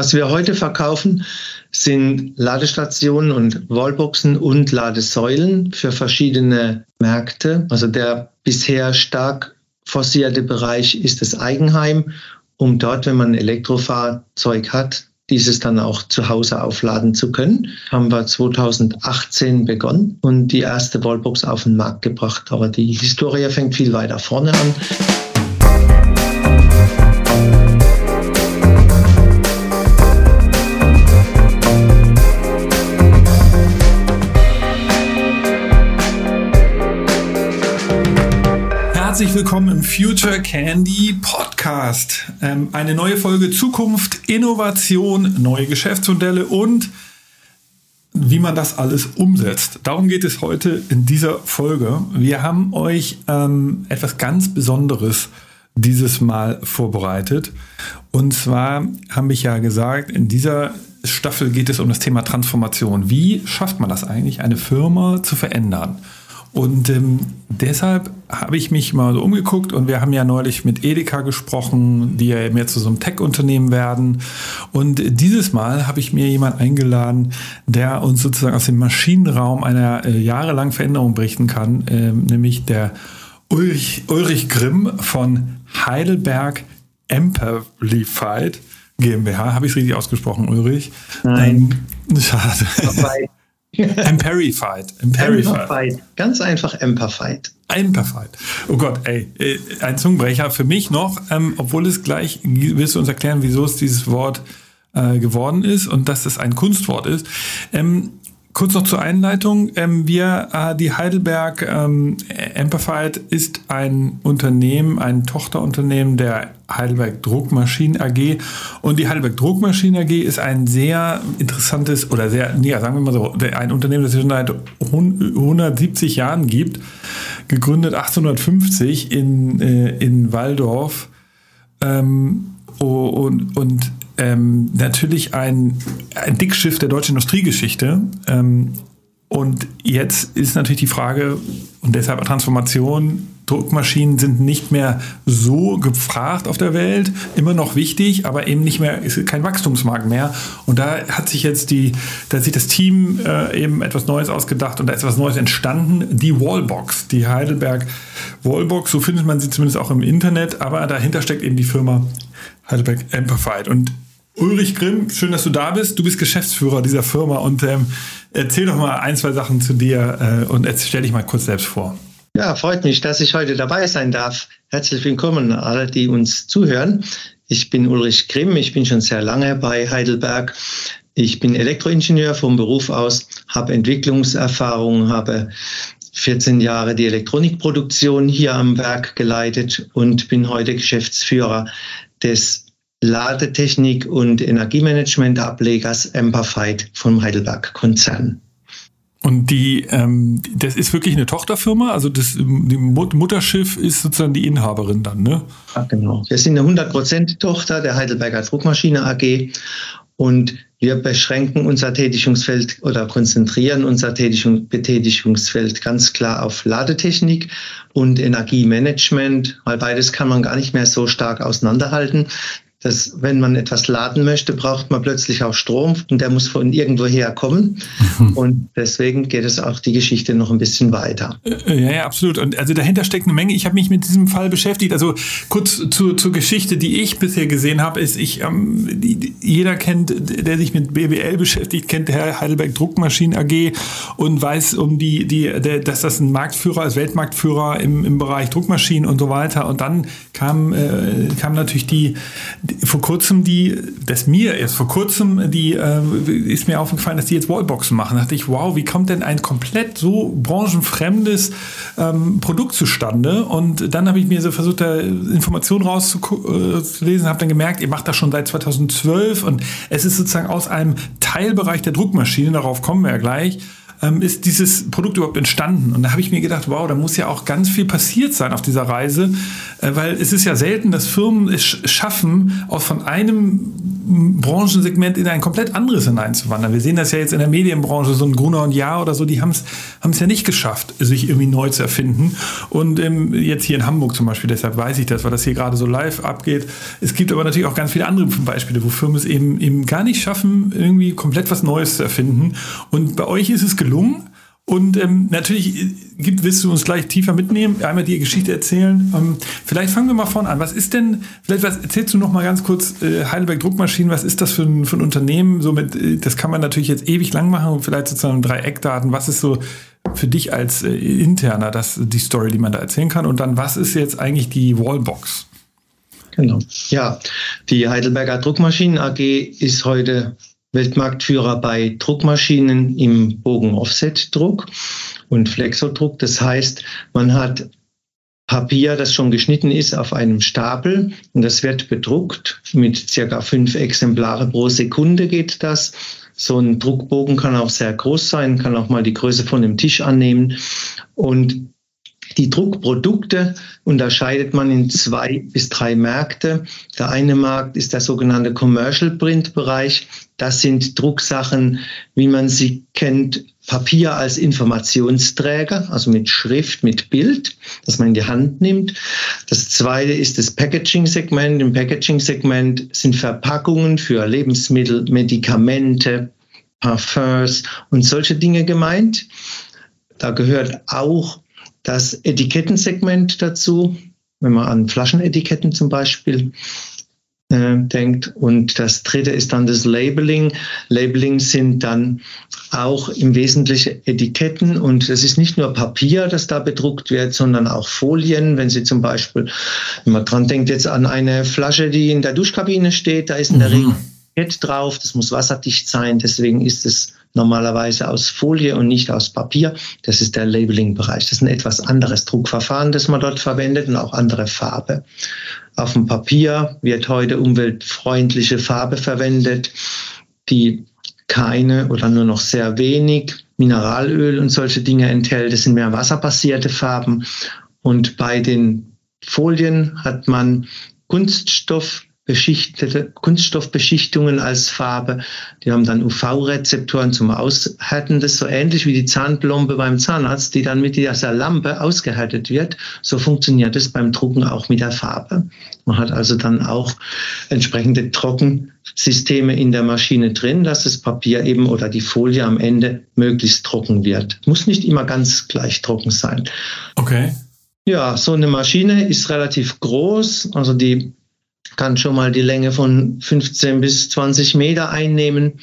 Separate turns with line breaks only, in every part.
Was wir heute verkaufen, sind Ladestationen und Wallboxen und Ladesäulen für verschiedene Märkte. Also der bisher stark forcierte Bereich ist das Eigenheim, um dort, wenn man ein Elektrofahrzeug hat, dieses dann auch zu Hause aufladen zu können. Haben wir 2018 begonnen und die erste Wallbox auf den Markt gebracht. Aber die Historie fängt viel weiter vorne an.
Herzlich willkommen im Future Candy Podcast. Ähm, eine neue Folge Zukunft, Innovation, neue Geschäftsmodelle und wie man das alles umsetzt. Darum geht es heute in dieser Folge. Wir haben euch ähm, etwas ganz Besonderes dieses Mal vorbereitet. Und zwar habe ich ja gesagt, in dieser Staffel geht es um das Thema Transformation. Wie schafft man das eigentlich, eine Firma zu verändern? Und ähm, deshalb habe ich mich mal so umgeguckt und wir haben ja neulich mit Edeka gesprochen, die ja mehr zu so einem Tech-Unternehmen werden. Und dieses Mal habe ich mir jemanden eingeladen, der uns sozusagen aus dem Maschinenraum einer äh, jahrelangen Veränderung berichten kann, äh, nämlich der Ulrich, Ulrich Grimm von Heidelberg Amplified GmbH. Habe ich es richtig ausgesprochen, Ulrich?
Nein.
Ähm, schade. Emperified.
Emperified. Ganz einfach Emperified.
Emperified. Oh Gott, ey, äh, ein Zungenbrecher für mich noch, ähm, obwohl es gleich, willst du uns erklären, wieso es dieses Wort äh, geworden ist und dass es ein Kunstwort ist. Ähm, Kurz noch zur Einleitung. Ähm, wir, äh, die Heidelberg ähm, Amplified ist ein Unternehmen, ein Tochterunternehmen der Heidelberg Druckmaschinen AG. Und die Heidelberg Druckmaschinen AG ist ein sehr interessantes oder sehr, ja, sagen wir mal so, ein Unternehmen, das es schon seit 170 Jahren gibt. Gegründet 1850 in, äh, in Waldorf. Ähm, und, und ähm, natürlich ein, ein Dickschiff der deutschen Industriegeschichte. Ähm, und jetzt ist natürlich die Frage, und deshalb Transformation, Druckmaschinen sind nicht mehr so gefragt auf der Welt, immer noch wichtig, aber eben nicht mehr, ist kein Wachstumsmarkt mehr. Und da hat sich jetzt die, da hat sich das Team äh, eben etwas Neues ausgedacht und da ist etwas Neues entstanden, die Wallbox, die Heidelberg Wallbox, so findet man sie zumindest auch im Internet, aber dahinter steckt eben die Firma Heidelberg Amplified. Und Ulrich Grimm, schön, dass du da bist. Du bist Geschäftsführer dieser Firma und ähm, erzähl doch mal ein, zwei Sachen zu dir äh, und stell dich mal kurz selbst vor.
Ja, freut mich, dass ich heute dabei sein darf. Herzlich willkommen alle, die uns zuhören. Ich bin Ulrich Grimm, ich bin schon sehr lange bei Heidelberg. Ich bin Elektroingenieur vom Beruf aus, habe Entwicklungserfahrung, habe 14 Jahre die Elektronikproduktion hier am Werk geleitet und bin heute Geschäftsführer des Ladetechnik und Energiemanagement-Ablegers Amperfied vom Heidelberg-Konzern.
Und die, ähm, das ist wirklich eine Tochterfirma, also das die Mutterschiff ist sozusagen die Inhaberin dann, ne?
Ja, genau. Wir sind eine 100% Tochter der Heidelberger Druckmaschine AG und wir beschränken unser Tätigungsfeld oder konzentrieren unser Betätigungsfeld ganz klar auf Ladetechnik und Energiemanagement, weil beides kann man gar nicht mehr so stark auseinanderhalten dass wenn man etwas laden möchte, braucht man plötzlich auch Strom und der muss von irgendwoher kommen. Und deswegen geht es auch die Geschichte noch ein bisschen weiter.
Äh, ja, ja, absolut. Und also dahinter steckt eine Menge. Ich habe mich mit diesem Fall beschäftigt. Also kurz zu, zur Geschichte, die ich bisher gesehen habe, ist, ich ähm, jeder kennt, der sich mit BWL beschäftigt, kennt der Heidelberg Druckmaschinen AG und weiß um die, die, der, dass das ein Marktführer ist, Weltmarktführer im, im Bereich Druckmaschinen und so weiter. Und dann kam, äh, kam natürlich die vor kurzem die, das mir erst vor kurzem, die äh, ist mir aufgefallen, dass die jetzt Wallboxen machen. Da dachte ich, wow, wie kommt denn ein komplett so branchenfremdes ähm, Produkt zustande? Und dann habe ich mir so versucht, da Informationen rauszulesen, habe dann gemerkt, ihr macht das schon seit 2012 und es ist sozusagen aus einem Teilbereich der Druckmaschine, darauf kommen wir ja gleich, ähm, ist dieses Produkt überhaupt entstanden? Und da habe ich mir gedacht, wow, da muss ja auch ganz viel passiert sein auf dieser Reise, äh, weil es ist ja selten, dass Firmen es schaffen, aus von einem Branchensegment in ein komplett anderes hineinzuwandern. Wir sehen das ja jetzt in der Medienbranche, so ein Gruner und Jahr oder so, die haben es ja nicht geschafft, sich irgendwie neu zu erfinden. Und ähm, jetzt hier in Hamburg zum Beispiel, deshalb weiß ich das, weil das hier gerade so live abgeht. Es gibt aber natürlich auch ganz viele andere Beispiele, wo Firmen es eben, eben gar nicht schaffen, irgendwie komplett was Neues zu erfinden. Und bei euch ist es gelungen. Und ähm, natürlich äh, gibt, willst du uns gleich tiefer mitnehmen, einmal die Geschichte erzählen. Ähm, vielleicht fangen wir mal vorne an. Was ist denn, vielleicht was erzählst du noch mal ganz kurz, äh, Heidelberg Druckmaschinen, was ist das für ein, für ein Unternehmen? Somit, äh, das kann man natürlich jetzt ewig lang machen und vielleicht sozusagen drei Eckdaten. Was ist so für dich als äh, Interner das, die Story, die man da erzählen kann? Und dann, was ist jetzt eigentlich die Wallbox?
Genau. Ja, die Heidelberger Druckmaschinen AG ist heute Weltmarktführer bei Druckmaschinen im Bogen-Offset-Druck und Flexodruck. Das heißt, man hat Papier, das schon geschnitten ist, auf einem Stapel und das wird bedruckt. Mit circa fünf Exemplare pro Sekunde geht das. So ein Druckbogen kann auch sehr groß sein, kann auch mal die Größe von einem Tisch annehmen. Und die Druckprodukte unterscheidet man in zwei bis drei Märkte. Der eine Markt ist der sogenannte Commercial Print Bereich. Das sind Drucksachen, wie man sie kennt, Papier als Informationsträger, also mit Schrift, mit Bild, das man in die Hand nimmt. Das zweite ist das Packaging-Segment. Im Packaging-Segment sind Verpackungen für Lebensmittel, Medikamente, Parfums und solche Dinge gemeint. Da gehört auch das Etikettensegment dazu, wenn man an Flaschenetiketten zum Beispiel äh, denkt. Und das dritte ist dann das Labeling. Labeling sind dann auch im Wesentlichen Etiketten und es ist nicht nur Papier, das da bedruckt wird, sondern auch Folien. Wenn Sie zum Beispiel, wenn man dran denkt jetzt an eine Flasche, die in der Duschkabine steht, da ist in der mhm. Regel Etikett drauf, das muss wasserdicht sein, deswegen ist es normalerweise aus Folie und nicht aus Papier. Das ist der Labeling-Bereich. Das ist ein etwas anderes Druckverfahren, das man dort verwendet und auch andere Farbe. Auf dem Papier wird heute umweltfreundliche Farbe verwendet, die keine oder nur noch sehr wenig Mineralöl und solche Dinge enthält. Das sind mehr wasserbasierte Farben. Und bei den Folien hat man Kunststoff beschichtete Kunststoffbeschichtungen als Farbe. Die haben dann UV-Rezeptoren zum Aushärten. Das ist so ähnlich wie die Zahnplombe beim Zahnarzt, die dann mit dieser Lampe ausgehärtet wird. So funktioniert es beim Drucken auch mit der Farbe. Man hat also dann auch entsprechende Trockensysteme in der Maschine drin, dass das Papier eben oder die Folie am Ende möglichst trocken wird. Muss nicht immer ganz gleich trocken sein.
Okay.
Ja, so eine Maschine ist relativ groß. Also die kann schon mal die Länge von 15 bis 20 Meter einnehmen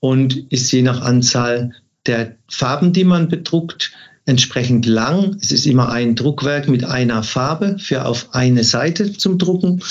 und ist je nach Anzahl der Farben, die man bedruckt, entsprechend lang. Es ist immer ein Druckwerk mit einer Farbe für auf eine Seite zum Drucken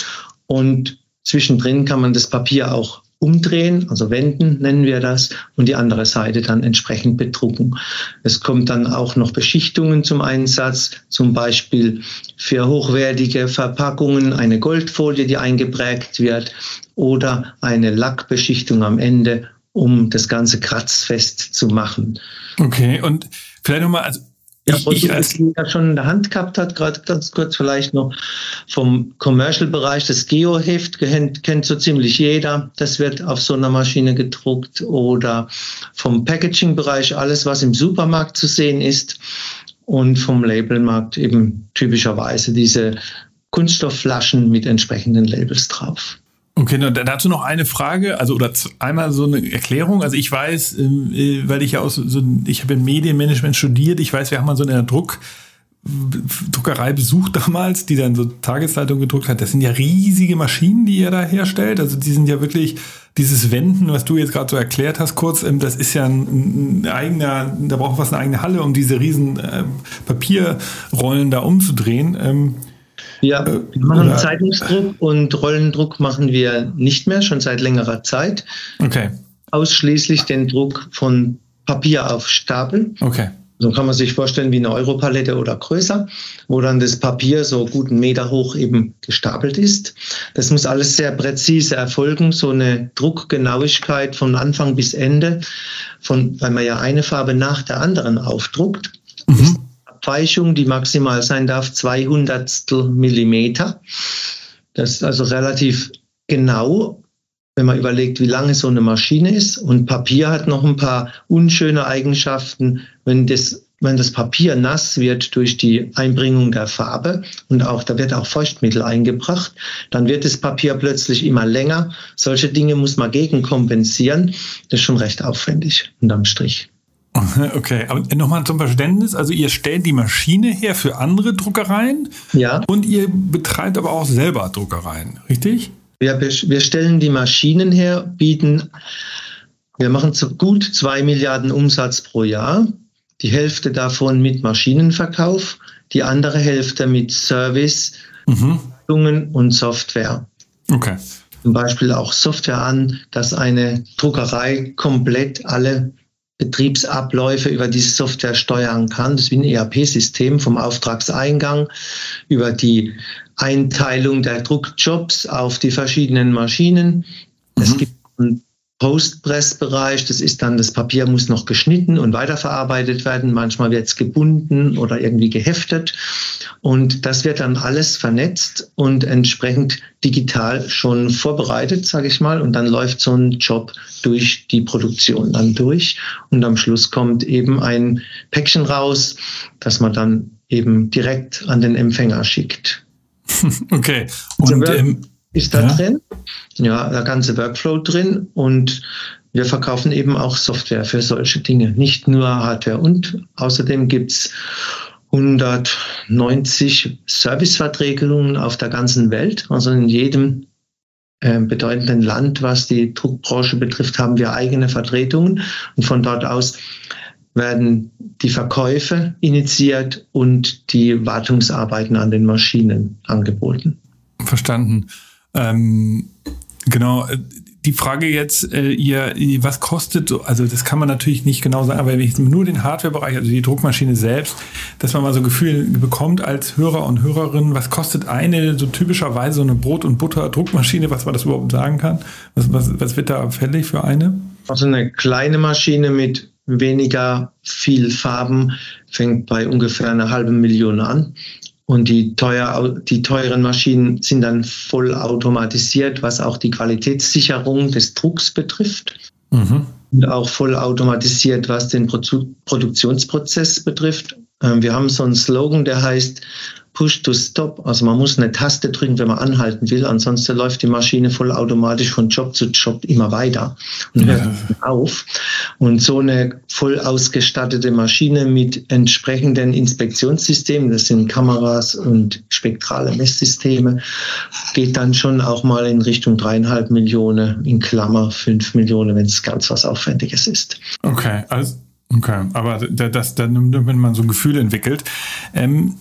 und zwischendrin kann man das Papier auch umdrehen, also wenden nennen wir das, und die andere Seite dann entsprechend bedrucken. Es kommt dann auch noch Beschichtungen zum Einsatz, zum Beispiel für hochwertige Verpackungen eine Goldfolie, die eingeprägt wird, oder eine Lackbeschichtung am Ende, um das Ganze kratzfest zu machen.
Okay, und vielleicht nochmal, also
ja, ich, ich als ja schon in der Hand gehabt hat, gerade ganz kurz vielleicht noch vom Commercial-Bereich, das Geo-Heft kennt, kennt so ziemlich jeder. Das wird auf so einer Maschine gedruckt oder vom Packaging-Bereich alles, was im Supermarkt zu sehen ist und vom Labelmarkt eben typischerweise diese Kunststoffflaschen mit entsprechenden Labels drauf.
Okay, dazu noch eine Frage, also oder einmal so eine Erklärung. Also ich weiß, ähm, äh, weil ich ja auch so, ich habe Medienmanagement studiert, ich weiß, wir haben mal so eine Druck, Druckerei besucht damals, die dann so Tageszeitung gedruckt hat. Das sind ja riesige Maschinen, die ihr da herstellt. Also die sind ja wirklich dieses Wenden, was du jetzt gerade so erklärt hast, kurz, ähm, das ist ja ein, ein eigener, da braucht man fast eine eigene Halle, um diese riesen äh, Papierrollen da umzudrehen. Ähm,
ja, äh, wir machen Oder? Zeitungsdruck und Rollendruck machen wir nicht mehr, schon seit längerer Zeit.
Okay.
Ausschließlich den Druck von Papier auf Stapel.
Okay.
So kann man sich vorstellen wie eine Europalette oder größer, wo dann das Papier so guten Meter hoch eben gestapelt ist. Das muss alles sehr präzise erfolgen, so eine Druckgenauigkeit von Anfang bis Ende, von, weil man ja eine Farbe nach der anderen aufdruckt. Mhm. Abweichung, die maximal sein darf, 200 Millimeter. Das ist also relativ genau. wenn man überlegt, wie lange so eine Maschine ist. Und Papier hat noch ein paar unschöne Eigenschaften. Wenn das, wenn das Papier nass wird durch die Einbringung der Farbe und auch da wird auch Feuchtmittel eingebracht, dann wird das Papier plötzlich immer länger. Solche Dinge muss man gegenkompensieren. Das ist schon recht aufwendig unterm Strich.
Okay, aber nochmal zum Verständnis. Also ihr stellt die Maschine her für andere Druckereien
ja.
und ihr betreibt aber auch selber Druckereien, richtig?
Wir, wir stellen die Maschinen her, bieten, wir machen gut zwei Milliarden Umsatz pro Jahr. Die Hälfte davon mit Maschinenverkauf, die andere Hälfte mit Service, mhm. und Software.
Okay.
Zum Beispiel auch Software an, dass eine Druckerei komplett alle Betriebsabläufe über diese Software steuern kann. Das ist wie ein ERP-System vom Auftragseingang über die Einteilung der Druckjobs auf die verschiedenen Maschinen. Mhm. Es gibt Postpressbereich, das ist dann, das Papier muss noch geschnitten und weiterverarbeitet werden. Manchmal wird es gebunden oder irgendwie geheftet. Und das wird dann alles vernetzt und entsprechend digital schon vorbereitet, sage ich mal. Und dann läuft so ein Job durch die Produktion dann durch. Und am Schluss kommt eben ein Päckchen raus, das man dann eben direkt an den Empfänger schickt.
Okay.
Und ähm, ist da ja. drin. Ja, der ganze Workflow drin und wir verkaufen eben auch Software für solche Dinge, nicht nur Hardware. Und außerdem gibt's 190 Serviceverträge auf der ganzen Welt. Also in jedem äh, bedeutenden Land, was die Druckbranche betrifft, haben wir eigene Vertretungen. Und von dort aus werden die Verkäufe initiiert und die Wartungsarbeiten an den Maschinen angeboten.
Verstanden. Ähm, genau. Äh, die Frage jetzt, äh, ihr, was kostet, also das kann man natürlich nicht genau sagen, aber wenn ich nur den Hardware-Bereich, also die Druckmaschine selbst, dass man mal so ein Gefühl bekommt als Hörer und Hörerin, was kostet eine so typischerweise so eine Brot- und Butter-Druckmaschine, was man das überhaupt sagen kann? Was, was, was wird da fällig für eine?
Also eine kleine Maschine mit weniger viel Farben fängt bei ungefähr einer halben Million an. Und die, teuer, die teuren Maschinen sind dann voll automatisiert, was auch die Qualitätssicherung des Drucks betrifft. Mhm. Und auch voll automatisiert, was den Produktionsprozess betrifft. Ähm, wir haben so einen Slogan, der heißt Push to Stop. Also man muss eine Taste drücken, wenn man anhalten will. Ansonsten läuft die Maschine vollautomatisch von Job zu Job immer weiter und hört ja. auf. Und so eine voll ausgestattete Maschine mit entsprechenden Inspektionssystemen, das sind Kameras und spektrale Messsysteme, geht dann schon auch mal in Richtung dreieinhalb Millionen, in Klammer fünf Millionen, wenn es ganz was Aufwendiges ist.
Okay, also Okay, aber das, das, wenn man so ein Gefühl entwickelt. Ähm,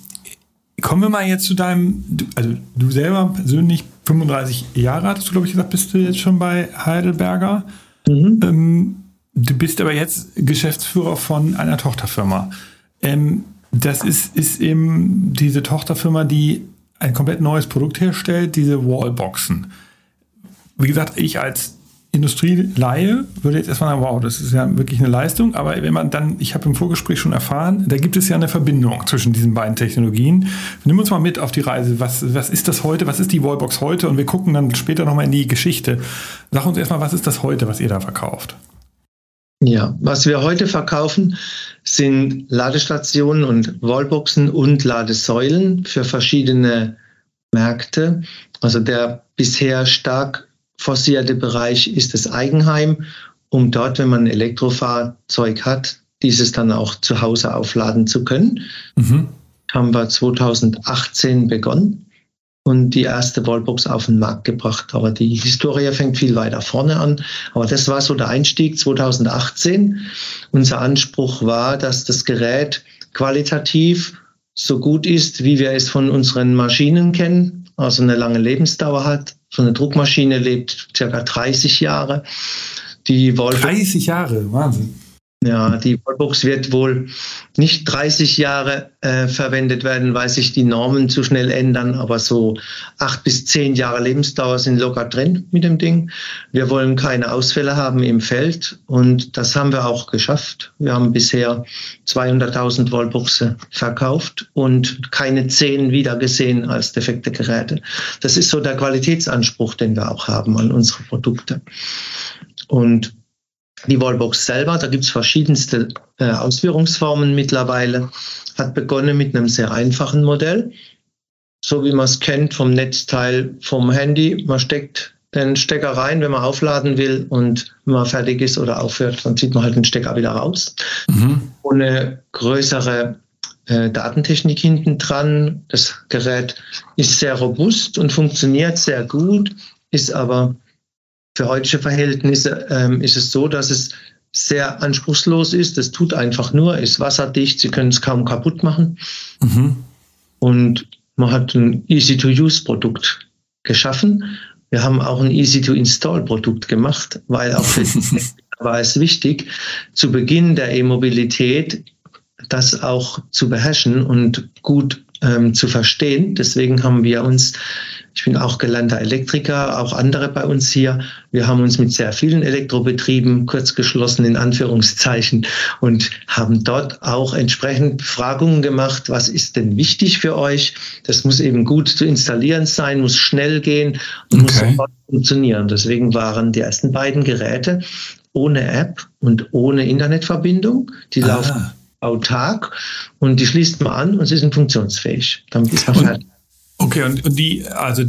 Kommen wir mal jetzt zu deinem, also du selber persönlich 35 Jahre hattest du, glaube ich, gesagt, bist du jetzt schon bei Heidelberger. Mhm. Ähm, du bist aber jetzt Geschäftsführer von einer Tochterfirma. Ähm, das ist, ist eben diese Tochterfirma, die ein komplett neues Produkt herstellt, diese Wallboxen. Wie gesagt, ich als Industrieleihe würde jetzt erstmal sagen, wow, das ist ja wirklich eine Leistung. Aber wenn man dann, ich habe im Vorgespräch schon erfahren, da gibt es ja eine Verbindung zwischen diesen beiden Technologien. Nimm uns mal mit auf die Reise. Was, was ist das heute? Was ist die Wallbox heute? Und wir gucken dann später nochmal in die Geschichte. Sag uns erstmal, was ist das heute, was ihr da verkauft?
Ja, was wir heute verkaufen, sind Ladestationen und Wallboxen und Ladesäulen für verschiedene Märkte. Also der bisher stark forcierte Bereich ist das Eigenheim, um dort, wenn man ein Elektrofahrzeug hat, dieses dann auch zu Hause aufladen zu können. Mhm. Haben wir 2018 begonnen und die erste Wallbox auf den Markt gebracht. Aber die Historie fängt viel weiter vorne an. Aber das war so der Einstieg 2018. Unser Anspruch war, dass das Gerät qualitativ so gut ist, wie wir es von unseren Maschinen kennen, also eine lange Lebensdauer hat, so eine Druckmaschine lebt circa 30 Jahre.
Die Wallbox, 30 Jahre, Wahnsinn.
Ja, die Wallbox wird wohl nicht 30 Jahre äh, verwendet werden, weil sich die Normen zu schnell ändern, aber so acht bis zehn Jahre Lebensdauer sind locker drin mit dem Ding. Wir wollen keine Ausfälle haben im Feld und das haben wir auch geschafft. Wir haben bisher 200.000 Wallboxe verkauft und keine zehn wieder gesehen als defekte Geräte. Das ist so der Qualitätsanspruch, den wir auch haben an unsere Produkte. Und die Wallbox selber, da gibt es verschiedenste äh, Ausführungsformen mittlerweile, hat begonnen mit einem sehr einfachen Modell, so wie man es kennt vom Netzteil vom Handy. Man steckt den Stecker rein, wenn man aufladen will und wenn man fertig ist oder aufhört, dann zieht man halt den Stecker wieder raus. Mhm. Ohne größere äh, Datentechnik hinten dran. Das Gerät ist sehr robust und funktioniert sehr gut, ist aber für heutige Verhältnisse ähm, ist es so, dass es sehr anspruchslos ist. Es tut einfach nur, ist wasserdicht, Sie können es kaum kaputt machen. Mhm. Und man hat ein Easy-to-Use-Produkt geschaffen. Wir haben auch ein Easy-to-Install-Produkt gemacht, weil auch für war es wichtig, zu Beginn der E-Mobilität das auch zu beherrschen und gut ähm, zu verstehen. Deswegen haben wir uns ich bin auch gelernter Elektriker, auch andere bei uns hier. Wir haben uns mit sehr vielen Elektrobetrieben kurzgeschlossen in Anführungszeichen und haben dort auch entsprechend Befragungen gemacht. Was ist denn wichtig für euch? Das muss eben gut zu installieren sein, muss schnell gehen und okay. muss sofort funktionieren. Deswegen waren die ersten beiden Geräte ohne App und ohne Internetverbindung. Die ah. laufen autark und die schließt man an und sie sind funktionsfähig. Dann ist man fertig.
Okay, und, und die, also,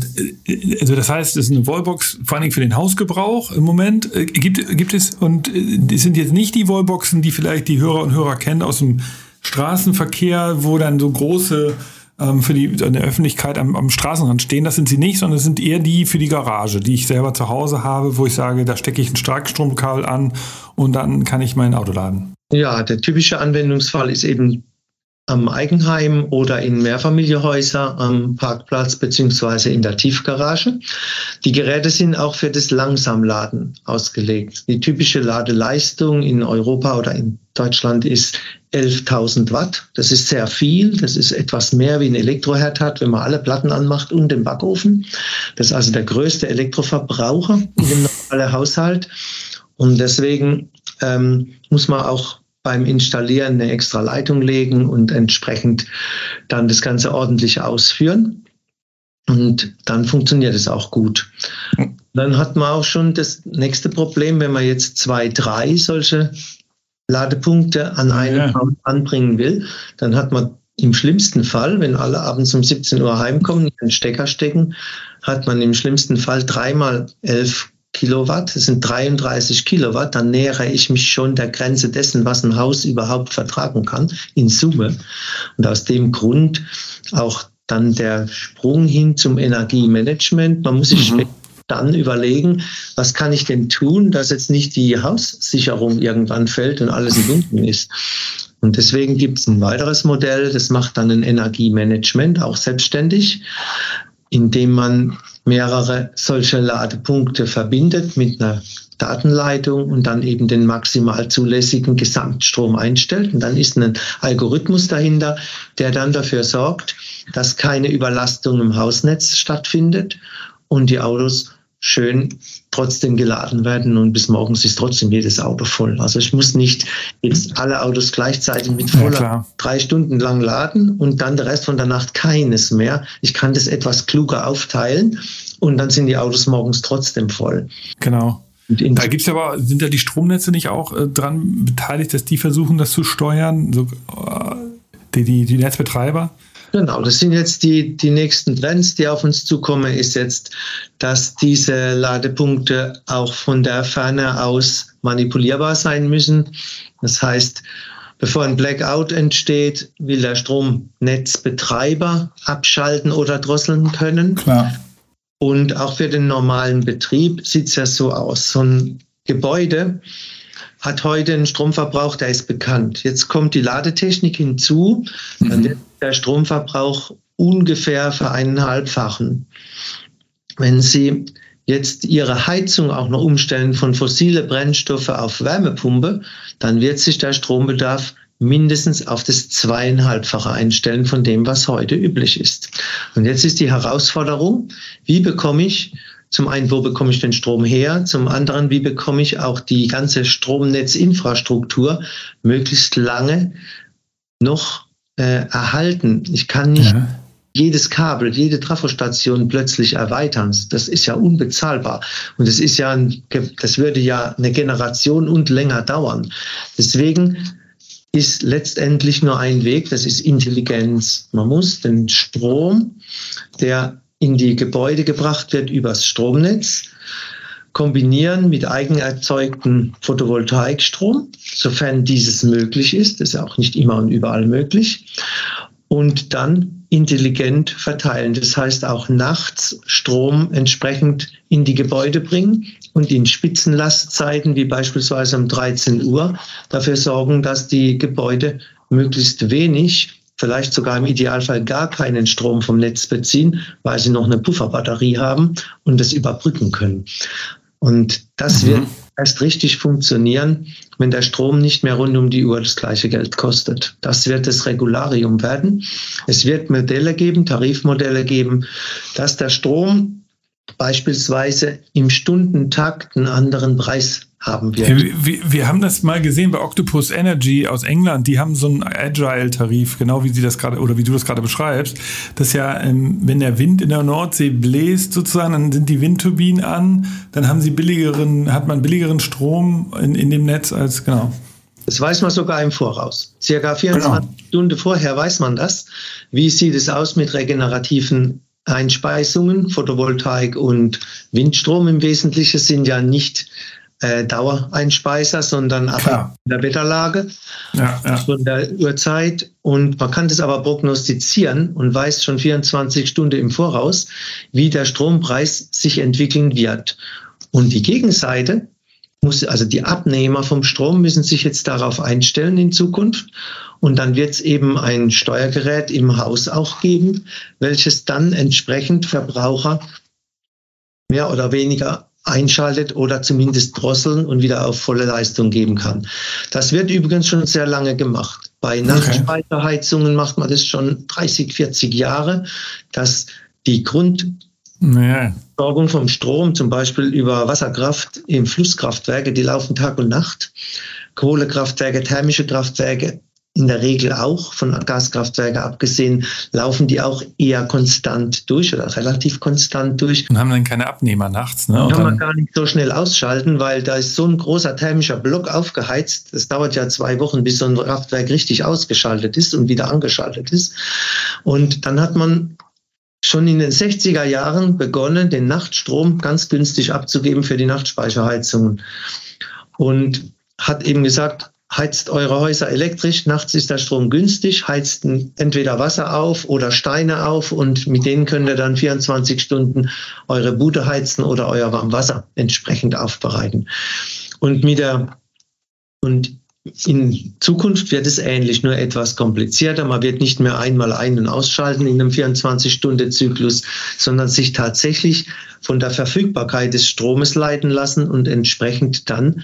also das heißt, es ist eine Wallbox vor allem für den Hausgebrauch im Moment. Äh, gibt, gibt es, und äh, die sind jetzt nicht die Wallboxen, die vielleicht die Hörer und Hörer kennen aus dem Straßenverkehr, wo dann so große ähm, für die in der Öffentlichkeit am, am Straßenrand stehen. Das sind sie nicht, sondern es sind eher die für die Garage, die ich selber zu Hause habe, wo ich sage, da stecke ich ein Starkstromkabel an und dann kann ich mein Auto laden.
Ja, der typische Anwendungsfall ist eben am Eigenheim oder in Mehrfamilienhäuser am Parkplatz beziehungsweise in der Tiefgarage. Die Geräte sind auch für das Langsamladen ausgelegt. Die typische Ladeleistung in Europa oder in Deutschland ist 11.000 Watt. Das ist sehr viel. Das ist etwas mehr wie ein Elektroherd hat, wenn man alle Platten anmacht und den Backofen. Das ist also der größte Elektroverbraucher in dem normalen Haushalt. Und deswegen ähm, muss man auch beim Installieren eine extra Leitung legen und entsprechend dann das Ganze ordentlich ausführen. Und dann funktioniert es auch gut. Dann hat man auch schon das nächste Problem, wenn man jetzt zwei, drei solche Ladepunkte an einem ja. Anbringen will, dann hat man im schlimmsten Fall, wenn alle abends um 17 Uhr heimkommen, einen Stecker stecken, hat man im schlimmsten Fall dreimal elf Kilowatt, das sind 33 Kilowatt, dann nähere ich mich schon der Grenze dessen, was ein Haus überhaupt vertragen kann, in Summe. Und aus dem Grund auch dann der Sprung hin zum Energiemanagement. Man muss sich mhm. dann überlegen, was kann ich denn tun, dass jetzt nicht die Haussicherung irgendwann fällt und alles im Dunkeln ist. Und deswegen gibt es ein weiteres Modell, das macht dann ein Energiemanagement, auch selbstständig, indem man mehrere solche Ladepunkte verbindet mit einer Datenleitung und dann eben den maximal zulässigen Gesamtstrom einstellt. Und dann ist ein Algorithmus dahinter, der dann dafür sorgt, dass keine Überlastung im Hausnetz stattfindet und die Autos schön trotzdem geladen werden und bis morgens ist trotzdem jedes Auto voll. Also ich muss nicht jetzt alle Autos gleichzeitig mit voller ja, drei Stunden lang laden und dann der Rest von der Nacht keines mehr. Ich kann das etwas kluger aufteilen und dann sind die Autos morgens trotzdem voll.
Genau. Da gibt's ja aber, sind ja die Stromnetze nicht auch äh, dran beteiligt, dass die versuchen, das zu steuern, so, äh, die, die, die Netzbetreiber?
Genau, das sind jetzt die, die nächsten Trends, die auf uns zukommen, ist jetzt, dass diese Ladepunkte auch von der Ferne aus manipulierbar sein müssen. Das heißt, bevor ein Blackout entsteht, will der Stromnetzbetreiber abschalten oder drosseln können. Klar. Und auch für den normalen Betrieb sieht es ja so aus. So ein Gebäude hat heute einen Stromverbrauch, der ist bekannt. Jetzt kommt die Ladetechnik hinzu, mhm. dann wird der Stromverbrauch ungefähr vereinhalbfachen. Wenn Sie jetzt ihre Heizung auch noch umstellen von fossile Brennstoffe auf Wärmepumpe, dann wird sich der Strombedarf mindestens auf das zweieinhalbfache einstellen von dem, was heute üblich ist. Und jetzt ist die Herausforderung, wie bekomme ich zum einen, wo bekomme ich den Strom her? Zum anderen, wie bekomme ich auch die ganze Stromnetzinfrastruktur möglichst lange noch äh, erhalten? Ich kann nicht ja. jedes Kabel, jede Trafostation plötzlich erweitern. Das ist ja unbezahlbar. Und das ist ja, ein, das würde ja eine Generation und länger dauern. Deswegen ist letztendlich nur ein Weg, das ist Intelligenz. Man muss den Strom, der in die Gebäude gebracht wird übers Stromnetz, kombinieren mit eigenerzeugtem Photovoltaikstrom, sofern dieses möglich ist. Das ist ja auch nicht immer und überall möglich. Und dann intelligent verteilen. Das heißt auch nachts Strom entsprechend in die Gebäude bringen und in Spitzenlastzeiten, wie beispielsweise um 13 Uhr, dafür sorgen, dass die Gebäude möglichst wenig vielleicht sogar im Idealfall gar keinen Strom vom Netz beziehen, weil sie noch eine Pufferbatterie haben und das überbrücken können. Und das mhm. wird erst richtig funktionieren, wenn der Strom nicht mehr rund um die Uhr das gleiche Geld kostet. Das wird das Regularium werden. Es wird Modelle geben, Tarifmodelle geben, dass der Strom beispielsweise im Stundentakt einen anderen Preis haben wird.
Wir, wir, haben das mal gesehen bei Octopus Energy aus England. Die haben so einen Agile-Tarif, genau wie sie das gerade oder wie du das gerade beschreibst. Das ja, ähm, wenn der Wind in der Nordsee bläst sozusagen, dann sind die Windturbinen an, dann haben sie billigeren, hat man billigeren Strom in, in dem Netz als genau.
Das weiß man sogar im Voraus. Circa 24 genau. Stunden vorher weiß man das. Wie sieht es aus mit regenerativen Einspeisungen? Photovoltaik und Windstrom im Wesentlichen sind ja nicht äh, Dauereinspeiser, sondern in der Wetterlage, ja, ja. von der Uhrzeit. Und man kann das aber prognostizieren und weiß schon 24 Stunden im Voraus, wie der Strompreis sich entwickeln wird. Und die Gegenseite muss, also die Abnehmer vom Strom müssen sich jetzt darauf einstellen in Zukunft. Und dann wird es eben ein Steuergerät im Haus auch geben, welches dann entsprechend Verbraucher mehr oder weniger einschaltet oder zumindest drosseln und wieder auf volle Leistung geben kann. Das wird übrigens schon sehr lange gemacht. Bei Nachtspeicherheizungen macht man das schon 30, 40 Jahre, dass die Grundversorgung vom Strom, zum Beispiel über Wasserkraft im Flusskraftwerke, die laufen Tag und Nacht. Kohlekraftwerke, thermische Kraftwerke in der Regel auch, von Gaskraftwerken abgesehen, laufen die auch eher konstant durch oder relativ konstant durch.
Und haben dann keine Abnehmer nachts. Ne?
Kann man gar nicht so schnell ausschalten, weil da ist so ein großer thermischer Block aufgeheizt. Das dauert ja zwei Wochen, bis so ein Kraftwerk richtig ausgeschaltet ist und wieder angeschaltet ist. Und dann hat man schon in den 60er Jahren begonnen, den Nachtstrom ganz günstig abzugeben für die Nachtspeicherheizungen. Und hat eben gesagt, heizt eure Häuser elektrisch, nachts ist der Strom günstig, heizt entweder Wasser auf oder Steine auf und mit denen könnt ihr dann 24 Stunden eure Bude heizen oder euer Warmwasser entsprechend aufbereiten. Und mit der und in Zukunft wird es ähnlich, nur etwas komplizierter. Man wird nicht mehr einmal ein- und ausschalten in einem 24-Stunden-Zyklus, sondern sich tatsächlich von der Verfügbarkeit des Stromes leiten lassen und entsprechend dann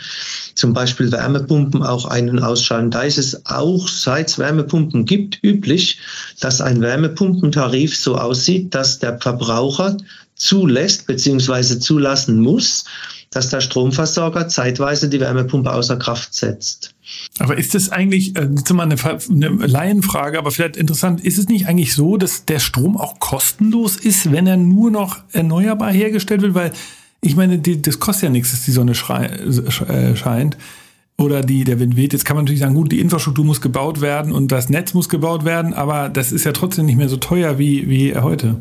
zum Beispiel Wärmepumpen auch ein- und ausschalten. Da ist es auch, seit es Wärmepumpen gibt, üblich, dass ein Wärmepumpentarif so aussieht, dass der Verbraucher zulässt bzw. zulassen muss, dass der Stromversorger zeitweise die Wärmepumpe außer Kraft setzt.
Aber ist es eigentlich, äh, jetzt mal eine, eine Laienfrage, aber vielleicht interessant, ist es nicht eigentlich so, dass der Strom auch kostenlos ist, wenn er nur noch erneuerbar hergestellt wird? Weil ich meine, die, das kostet ja nichts, dass die Sonne äh, scheint oder die, der Wind weht. Jetzt kann man natürlich sagen, gut, die Infrastruktur muss gebaut werden und das Netz muss gebaut werden, aber das ist ja trotzdem nicht mehr so teuer wie, wie heute.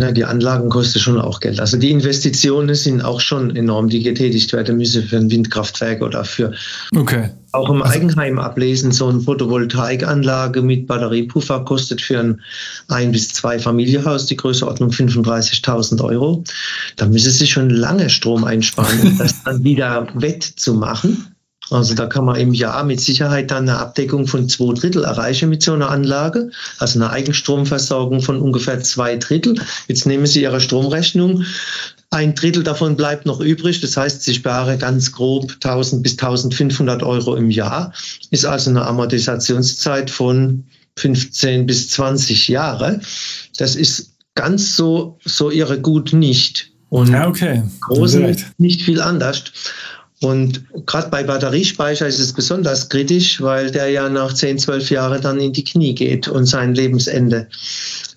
Ja, die Anlagen kosten schon auch Geld. Also die Investitionen sind auch schon enorm, die getätigt werden müssen für ein Windkraftwerk oder für
okay.
auch im also, Eigenheim ablesen. So eine Photovoltaikanlage mit Batteriepuffer kostet für ein ein bis zwei Familienhaus die Größenordnung 35.000 Euro. Da müssen Sie schon lange Strom einsparen, um das dann wieder wettzumachen. Also da kann man im Jahr mit Sicherheit dann eine Abdeckung von zwei Drittel erreichen mit so einer Anlage. Also eine Eigenstromversorgung von ungefähr zwei Drittel. Jetzt nehmen Sie Ihre Stromrechnung Ein Drittel davon bleibt noch übrig. Das heißt, sie spare ganz grob 1000 bis 1500 Euro im Jahr. Ist also eine Amortisationszeit von 15 bis 20 Jahre. Das ist ganz so, so irre gut nicht.
Und ja, okay.
Großen nicht viel anders. Und gerade bei Batteriespeicher ist es besonders kritisch, weil der ja nach 10, 12 Jahren dann in die Knie geht und sein Lebensende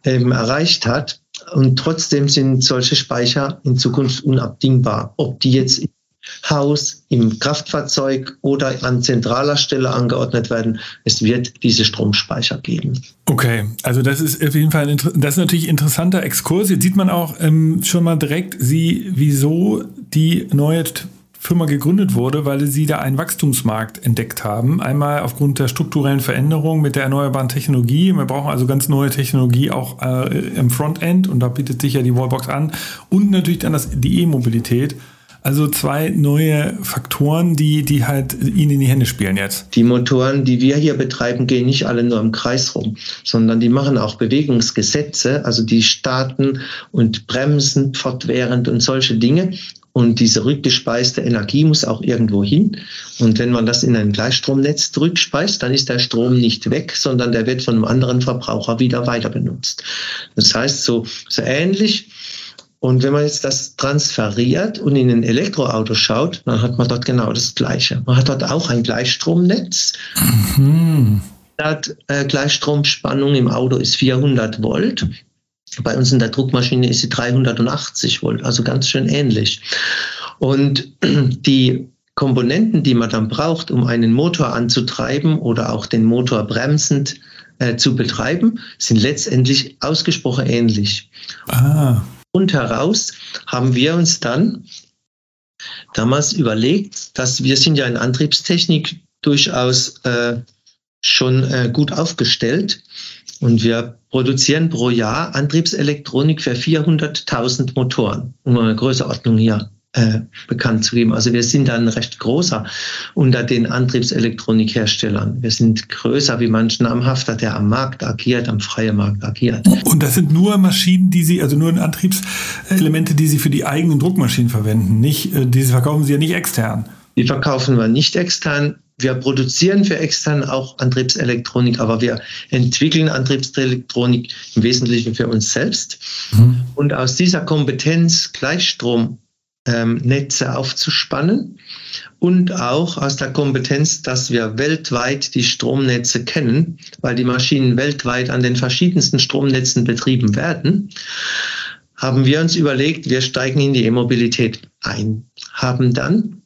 eben erreicht hat. Und trotzdem sind solche Speicher in Zukunft unabdingbar. Ob die jetzt im Haus, im Kraftfahrzeug oder an zentraler Stelle angeordnet werden, es wird diese Stromspeicher geben.
Okay, also das ist auf jeden Fall ein, das ist natürlich ein interessanter Exkurs. Jetzt sieht man auch ähm, schon mal direkt, Sie, wieso die neue Firma gegründet wurde, weil sie da einen Wachstumsmarkt entdeckt haben. Einmal aufgrund der strukturellen Veränderung mit der erneuerbaren Technologie. Wir brauchen also ganz neue Technologie auch äh, im Frontend und da bietet sich ja die Wallbox an. Und natürlich dann das, die E-Mobilität. Also zwei neue Faktoren, die, die halt Ihnen in die Hände spielen jetzt.
Die Motoren, die wir hier betreiben, gehen nicht alle nur im Kreis rum, sondern die machen auch Bewegungsgesetze, also die starten und bremsen fortwährend und solche Dinge. Und diese rückgespeiste Energie muss auch irgendwo hin. Und wenn man das in ein Gleichstromnetz zurückspeist, dann ist der Strom nicht weg, sondern der wird von einem anderen Verbraucher wieder weiter benutzt. Das heißt, so, so ähnlich. Und wenn man jetzt das transferiert und in ein Elektroauto schaut, dann hat man dort genau das Gleiche. Man hat dort auch ein Gleichstromnetz. Mhm. Äh, Gleichstromspannung im Auto ist 400 Volt. Bei uns in der Druckmaschine ist sie 380 Volt, also ganz schön ähnlich. Und die Komponenten, die man dann braucht, um einen Motor anzutreiben oder auch den Motor bremsend äh, zu betreiben, sind letztendlich ausgesprochen ähnlich. Ah. Und heraus haben wir uns dann damals überlegt, dass wir sind ja in Antriebstechnik durchaus äh, schon äh, gut aufgestellt und wir produzieren pro Jahr Antriebselektronik für 400.000 Motoren, um eine Größenordnung hier äh, bekannt zu geben. Also wir sind dann recht großer unter den Antriebselektronikherstellern. Wir sind größer wie manch namhafter, der am Markt agiert, am freien Markt agiert.
Und das sind nur Maschinen, die Sie, also nur Antriebselemente, die Sie für die eigenen Druckmaschinen verwenden. Nicht, äh, diese verkaufen Sie ja nicht extern.
Die verkaufen wir nicht extern. Wir produzieren für extern auch Antriebselektronik, aber wir entwickeln Antriebselektronik im Wesentlichen für uns selbst. Mhm. Und aus dieser Kompetenz Gleichstromnetze ähm, aufzuspannen und auch aus der Kompetenz, dass wir weltweit die Stromnetze kennen, weil die Maschinen weltweit an den verschiedensten Stromnetzen betrieben werden, haben wir uns überlegt, wir steigen in die E-Mobilität ein, haben dann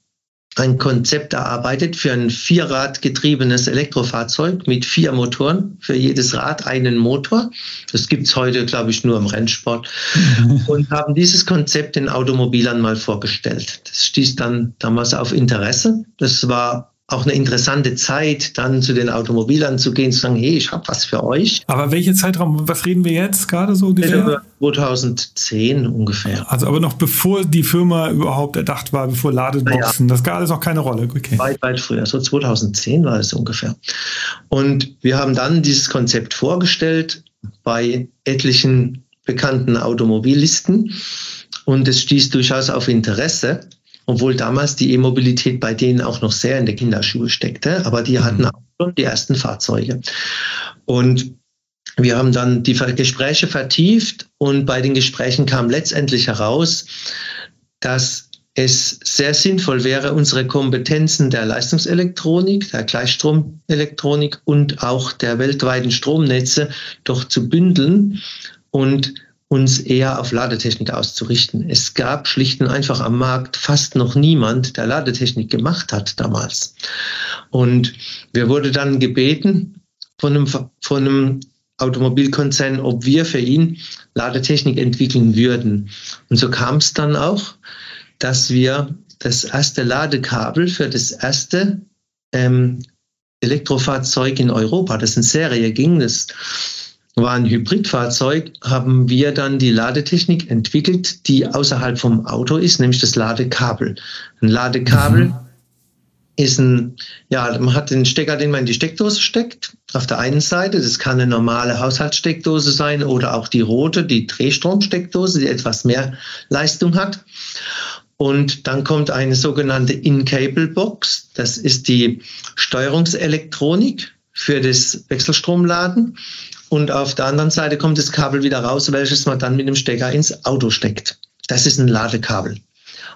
ein Konzept erarbeitet für ein vierradgetriebenes Elektrofahrzeug mit vier Motoren, für jedes Rad einen Motor. Das gibt's heute, glaube ich, nur im Rennsport. Und haben dieses Konzept den Automobilern mal vorgestellt. Das stieß dann damals auf Interesse. Das war auch eine interessante Zeit, dann zu den Automobilern zu gehen, zu sagen, hey, ich habe was für euch.
Aber welche Zeitraum, was reden wir jetzt gerade so?
2010 ungefähr.
Also aber noch bevor die Firma überhaupt erdacht war, bevor Ladeboxen, ja. das gab alles noch keine Rolle.
Okay. Weit, weit früher, so 2010 war es ungefähr. Und wir haben dann dieses Konzept vorgestellt bei etlichen bekannten Automobilisten und es stieß durchaus auf Interesse obwohl damals die E-Mobilität bei denen auch noch sehr in der Kinderschuhe steckte, aber die hatten mhm. auch schon die ersten Fahrzeuge. Und wir haben dann die Gespräche vertieft und bei den Gesprächen kam letztendlich heraus, dass es sehr sinnvoll wäre, unsere Kompetenzen der Leistungselektronik, der Gleichstromelektronik und auch der weltweiten Stromnetze doch zu bündeln und uns eher auf Ladetechnik auszurichten. Es gab schlicht und einfach am Markt fast noch niemand, der Ladetechnik gemacht hat damals. Und wir wurde dann gebeten von einem, von einem Automobilkonzern, ob wir für ihn Ladetechnik entwickeln würden. Und so kam es dann auch, dass wir das erste Ladekabel für das erste ähm, Elektrofahrzeug in Europa, das in Serie ging, das war ein Hybridfahrzeug, haben wir dann die Ladetechnik entwickelt, die außerhalb vom Auto ist, nämlich das Ladekabel. Ein Ladekabel, mhm. ist ein, ja, man hat den Stecker, den man in die Steckdose steckt. Auf der einen Seite, das kann eine normale Haushaltssteckdose sein oder auch die rote, die Drehstromsteckdose, die etwas mehr Leistung hat. Und dann kommt eine sogenannte In-Cable-Box. Das ist die Steuerungselektronik für das Wechselstromladen. Und auf der anderen Seite kommt das Kabel wieder raus, welches man dann mit dem Stecker ins Auto steckt. Das ist ein Ladekabel.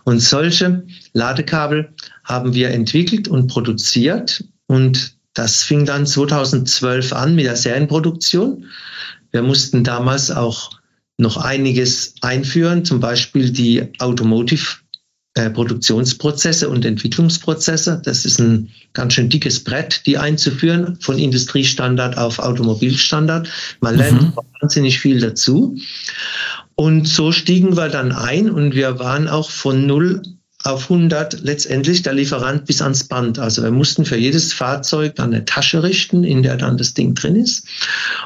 Und solche Ladekabel haben wir entwickelt und produziert. Und das fing dann 2012 an mit der Serienproduktion. Wir mussten damals auch noch einiges einführen, zum Beispiel die Automotive äh, Produktionsprozesse und Entwicklungsprozesse. Das ist ein ganz schön dickes Brett, die einzuführen, von Industriestandard auf Automobilstandard. Man lernt mhm. wahnsinnig viel dazu. Und so stiegen wir dann ein und wir waren auch von null auf 100 letztendlich der Lieferant bis ans Band. Also wir mussten für jedes Fahrzeug dann eine Tasche richten, in der dann das Ding drin ist.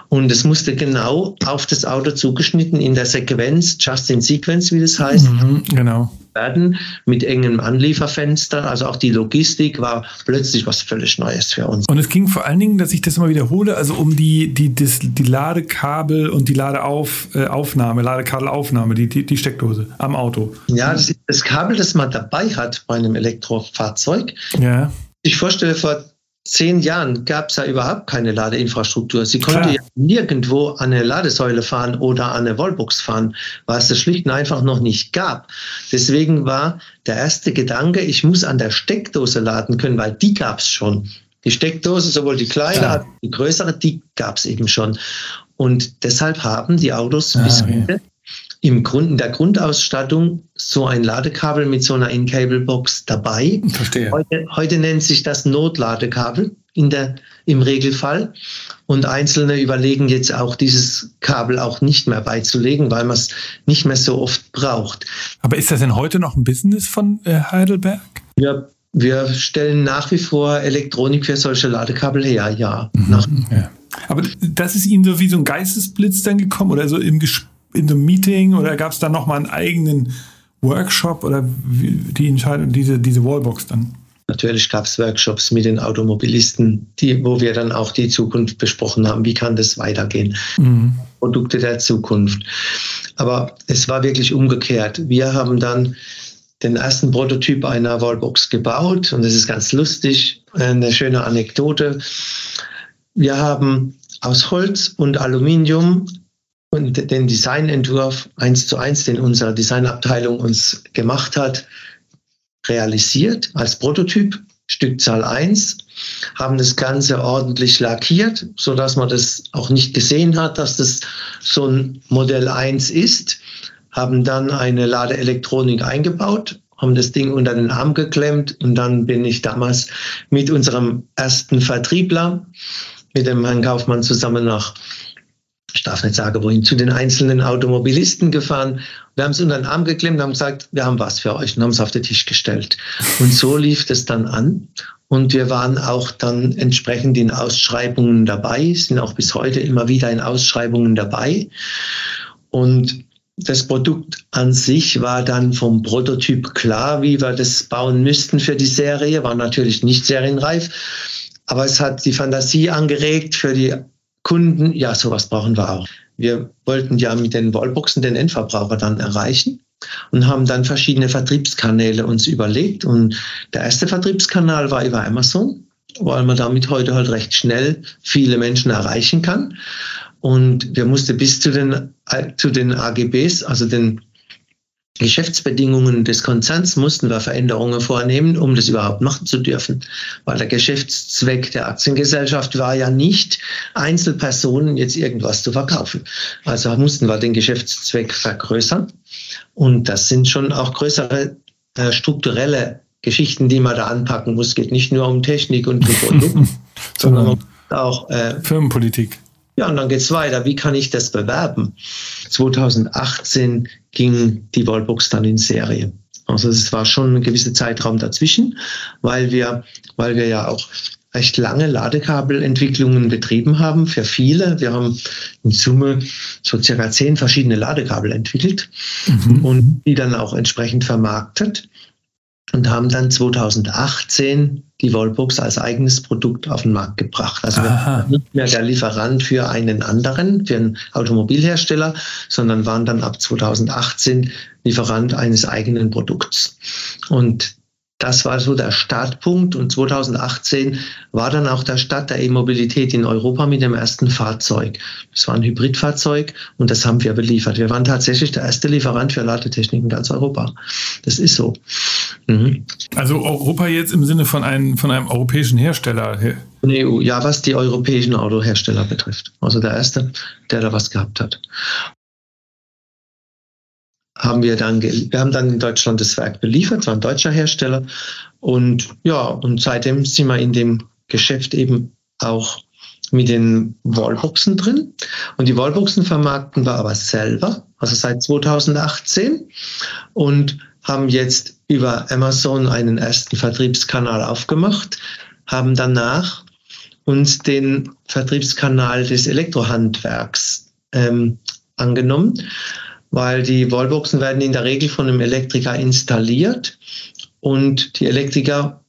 Und es musste genau auf das Auto zugeschnitten in der Sequenz, just in sequence, wie das heißt.
Mhm, genau
werden mit engem Anlieferfenster. Also auch die Logistik war plötzlich was völlig Neues für uns.
Und es ging vor allen Dingen, dass ich das immer wiederhole, also um die, die, das, die Ladekabel und die Ladeaufnahme, äh, Ladekabelaufnahme, die, die, die Steckdose am Auto.
Ja, das, das Kabel, das man dabei hat bei einem Elektrofahrzeug.
Ja.
Ich vorstelle, vor zehn Jahren gab es ja überhaupt keine Ladeinfrastruktur. Sie konnte Klar. ja nirgendwo an eine Ladesäule fahren oder an eine Wallbox fahren, weil es das schlicht und einfach noch nicht gab. Deswegen war der erste Gedanke, ich muss an der Steckdose laden können, weil die gab es schon. Die Steckdose, sowohl die kleine als auch die größere, die gab es eben schon. Und deshalb haben die Autos ah, bis heute im Grund, in der Grundausstattung so ein Ladekabel mit so einer In-Cable-Box dabei.
Verstehe.
Heute, heute nennt sich das Notladekabel in der, im Regelfall. Und Einzelne überlegen jetzt auch, dieses Kabel auch nicht mehr beizulegen, weil man es nicht mehr so oft braucht.
Aber ist das denn heute noch ein Business von äh, Heidelberg?
Ja, wir stellen nach wie vor Elektronik für solche Ladekabel her, ja. Mhm,
ja. Aber das ist Ihnen so wie so ein Geistesblitz dann gekommen oder so im Gespräch? In einem Meeting oder gab es da nochmal einen eigenen Workshop oder die Entscheidung, diese, diese Wallbox dann?
Natürlich gab es Workshops mit den Automobilisten, die, wo wir dann auch die Zukunft besprochen haben. Wie kann das weitergehen? Mhm. Produkte der Zukunft. Aber es war wirklich umgekehrt. Wir haben dann den ersten Prototyp einer Wallbox gebaut und das ist ganz lustig. Eine schöne Anekdote. Wir haben aus Holz und Aluminium und den Designentwurf eins zu eins, den unsere Designabteilung uns gemacht hat, realisiert als Prototyp, Stückzahl 1, haben das Ganze ordentlich lackiert, so dass man das auch nicht gesehen hat, dass das so ein Modell 1 ist, haben dann eine Ladeelektronik eingebaut, haben das Ding unter den Arm geklemmt und dann bin ich damals mit unserem ersten Vertriebler, mit dem Herrn Kaufmann zusammen nach ich darf nicht sagen, wohin, zu den einzelnen Automobilisten gefahren. Wir haben es unter den Arm geklemmt, haben gesagt, wir haben was für euch und haben es auf den Tisch gestellt. Und so lief es dann an. Und wir waren auch dann entsprechend in Ausschreibungen dabei, sind auch bis heute immer wieder in Ausschreibungen dabei. Und das Produkt an sich war dann vom Prototyp klar, wie wir das bauen müssten für die Serie, war natürlich nicht serienreif, aber es hat die Fantasie angeregt für die Kunden, ja, sowas brauchen wir auch. Wir wollten ja mit den Wallboxen den Endverbraucher dann erreichen und haben dann verschiedene Vertriebskanäle uns überlegt. Und der erste Vertriebskanal war über Amazon, weil man damit heute halt recht schnell viele Menschen erreichen kann. Und wir mussten bis zu den, zu den AGBs, also den Geschäftsbedingungen des Konzerns mussten wir Veränderungen vornehmen, um das überhaupt machen zu dürfen. Weil der Geschäftszweck der Aktiengesellschaft war ja nicht, Einzelpersonen jetzt irgendwas zu verkaufen. Also mussten wir den Geschäftszweck vergrößern. Und das sind schon auch größere äh, strukturelle Geschichten, die man da anpacken muss. Es geht nicht nur um Technik und Produkt, sondern auch
äh, Firmenpolitik.
Ja, und dann geht es weiter. Wie kann ich das bewerben? 2018 ging die Wallbox dann in Serie. Also es war schon ein gewisser Zeitraum dazwischen, weil wir, weil wir ja auch recht lange Ladekabelentwicklungen betrieben haben für viele. Wir haben in Summe so circa zehn verschiedene Ladekabel entwickelt mhm. und die dann auch entsprechend vermarktet. Und haben dann 2018 die Wallbox als eigenes Produkt auf den Markt gebracht. Also wir waren nicht mehr der Lieferant für einen anderen, für einen Automobilhersteller, sondern waren dann ab 2018 Lieferant eines eigenen Produkts. Und das war so der Startpunkt und 2018 war dann auch der Start der E-Mobilität in Europa mit dem ersten Fahrzeug. Das war ein Hybridfahrzeug und das haben wir beliefert. Wir waren tatsächlich der erste Lieferant für Ladetechnik in ganz Europa. Das ist so.
Mhm. Also Europa jetzt im Sinne von einem, von einem europäischen Hersteller.
Von EU, ja, was die europäischen Autohersteller betrifft. Also der erste, der da was gehabt hat haben wir dann, wir haben dann in Deutschland das Werk beliefert, war ein deutscher Hersteller. Und ja, und seitdem sind wir in dem Geschäft eben auch mit den Wallboxen drin. Und die Wallboxen vermarkten wir aber selber, also seit 2018 und haben jetzt über Amazon einen ersten Vertriebskanal aufgemacht, haben danach uns den Vertriebskanal des Elektrohandwerks ähm, angenommen weil die Wallboxen werden in der Regel von einem Elektriker installiert und die Elektriker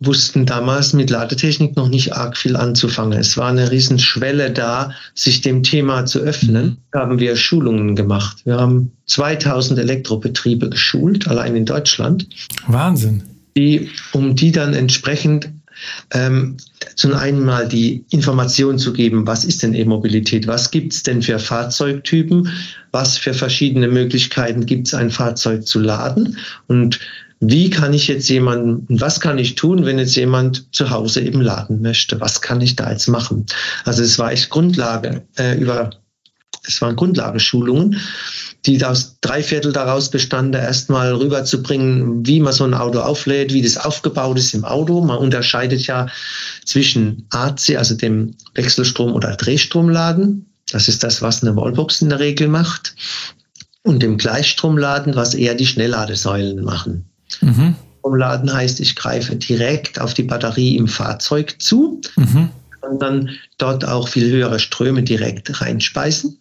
wussten damals mit Ladetechnik noch nicht arg viel anzufangen. Es war eine Riesenschwelle da, sich dem Thema zu öffnen. Da haben wir Schulungen gemacht. Wir haben 2000 Elektrobetriebe geschult, allein in Deutschland.
Wahnsinn.
Die, um die dann entsprechend ähm, zum einen mal die Information zu geben, was ist denn E-Mobilität, was gibt es denn für Fahrzeugtypen, was für verschiedene Möglichkeiten gibt es, ein Fahrzeug zu laden und wie kann ich jetzt jemanden, was kann ich tun, wenn jetzt jemand zu Hause eben laden möchte? Was kann ich da jetzt machen? Also es war echt Grundlage äh, über, es waren Grundlagenschulungen die aus drei Viertel daraus bestanden, erstmal rüberzubringen, wie man so ein Auto auflädt, wie das aufgebaut ist im Auto. Man unterscheidet ja zwischen AC, also dem Wechselstrom- oder Drehstromladen. Das ist das, was eine Wallbox in der Regel macht. Und dem Gleichstromladen, was eher die Schnellladesäulen machen. Mhm. Stromladen heißt, ich greife direkt auf die Batterie im Fahrzeug zu mhm. und dann dort auch viel höhere Ströme direkt reinspeisen.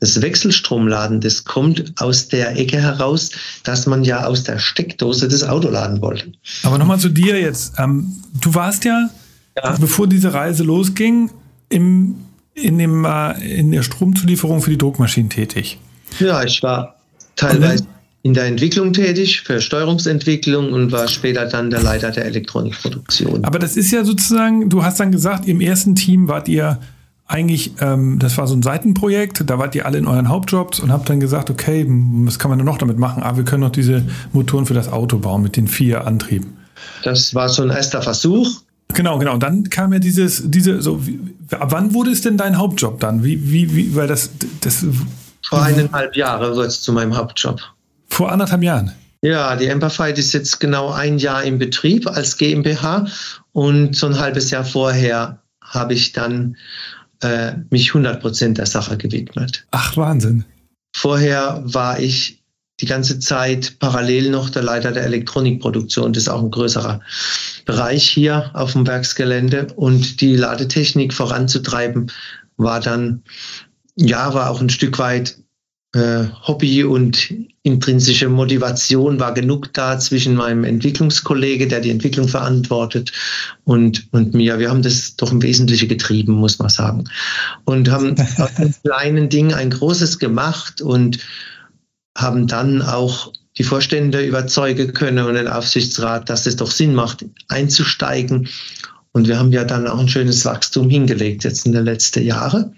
Das Wechselstromladen, das kommt aus der Ecke heraus, dass man ja aus der Steckdose das Auto laden wollte.
Aber nochmal zu dir jetzt. Ähm, du warst ja, ja, bevor diese Reise losging, im, in, dem, äh, in der Stromzulieferung für die Druckmaschinen tätig.
Ja, ich war teilweise in der Entwicklung tätig, für Steuerungsentwicklung und war später dann der Leiter der Elektronikproduktion.
Aber das ist ja sozusagen, du hast dann gesagt, im ersten Team wart ihr eigentlich, ähm, das war so ein Seitenprojekt, da wart ihr alle in euren Hauptjobs und habt dann gesagt, okay, was kann man denn noch damit machen? Ah, wir können noch diese Motoren für das Auto bauen mit den vier Antrieben.
Das war so ein erster Versuch.
Genau, genau. Und dann kam ja dieses, diese, so, wie, wann wurde es denn dein Hauptjob dann? Wie, wie, wie, weil das, das.
Vor eineinhalb Jahren wurde es zu meinem Hauptjob.
Vor anderthalb Jahren?
Ja, die Amperfight ist jetzt genau ein Jahr im Betrieb als GmbH und so ein halbes Jahr vorher habe ich dann äh, mich 100 Prozent der Sache gewidmet.
Ach, Wahnsinn.
Vorher war ich die ganze Zeit parallel noch der Leiter der Elektronikproduktion. Das ist auch ein größerer Bereich hier auf dem Werksgelände. Und die Ladetechnik voranzutreiben war dann, ja, war auch ein Stück weit äh, Hobby und intrinsische Motivation war genug da zwischen meinem Entwicklungskollege, der die Entwicklung verantwortet, und, und mir. Wir haben das doch im Wesentlichen getrieben, muss man sagen. Und haben aus einem kleinen Ding ein großes gemacht und haben dann auch die Vorstände überzeugen können und den Aufsichtsrat, dass es doch Sinn macht, einzusteigen. Und wir haben ja dann auch ein schönes Wachstum hingelegt jetzt in den letzten Jahren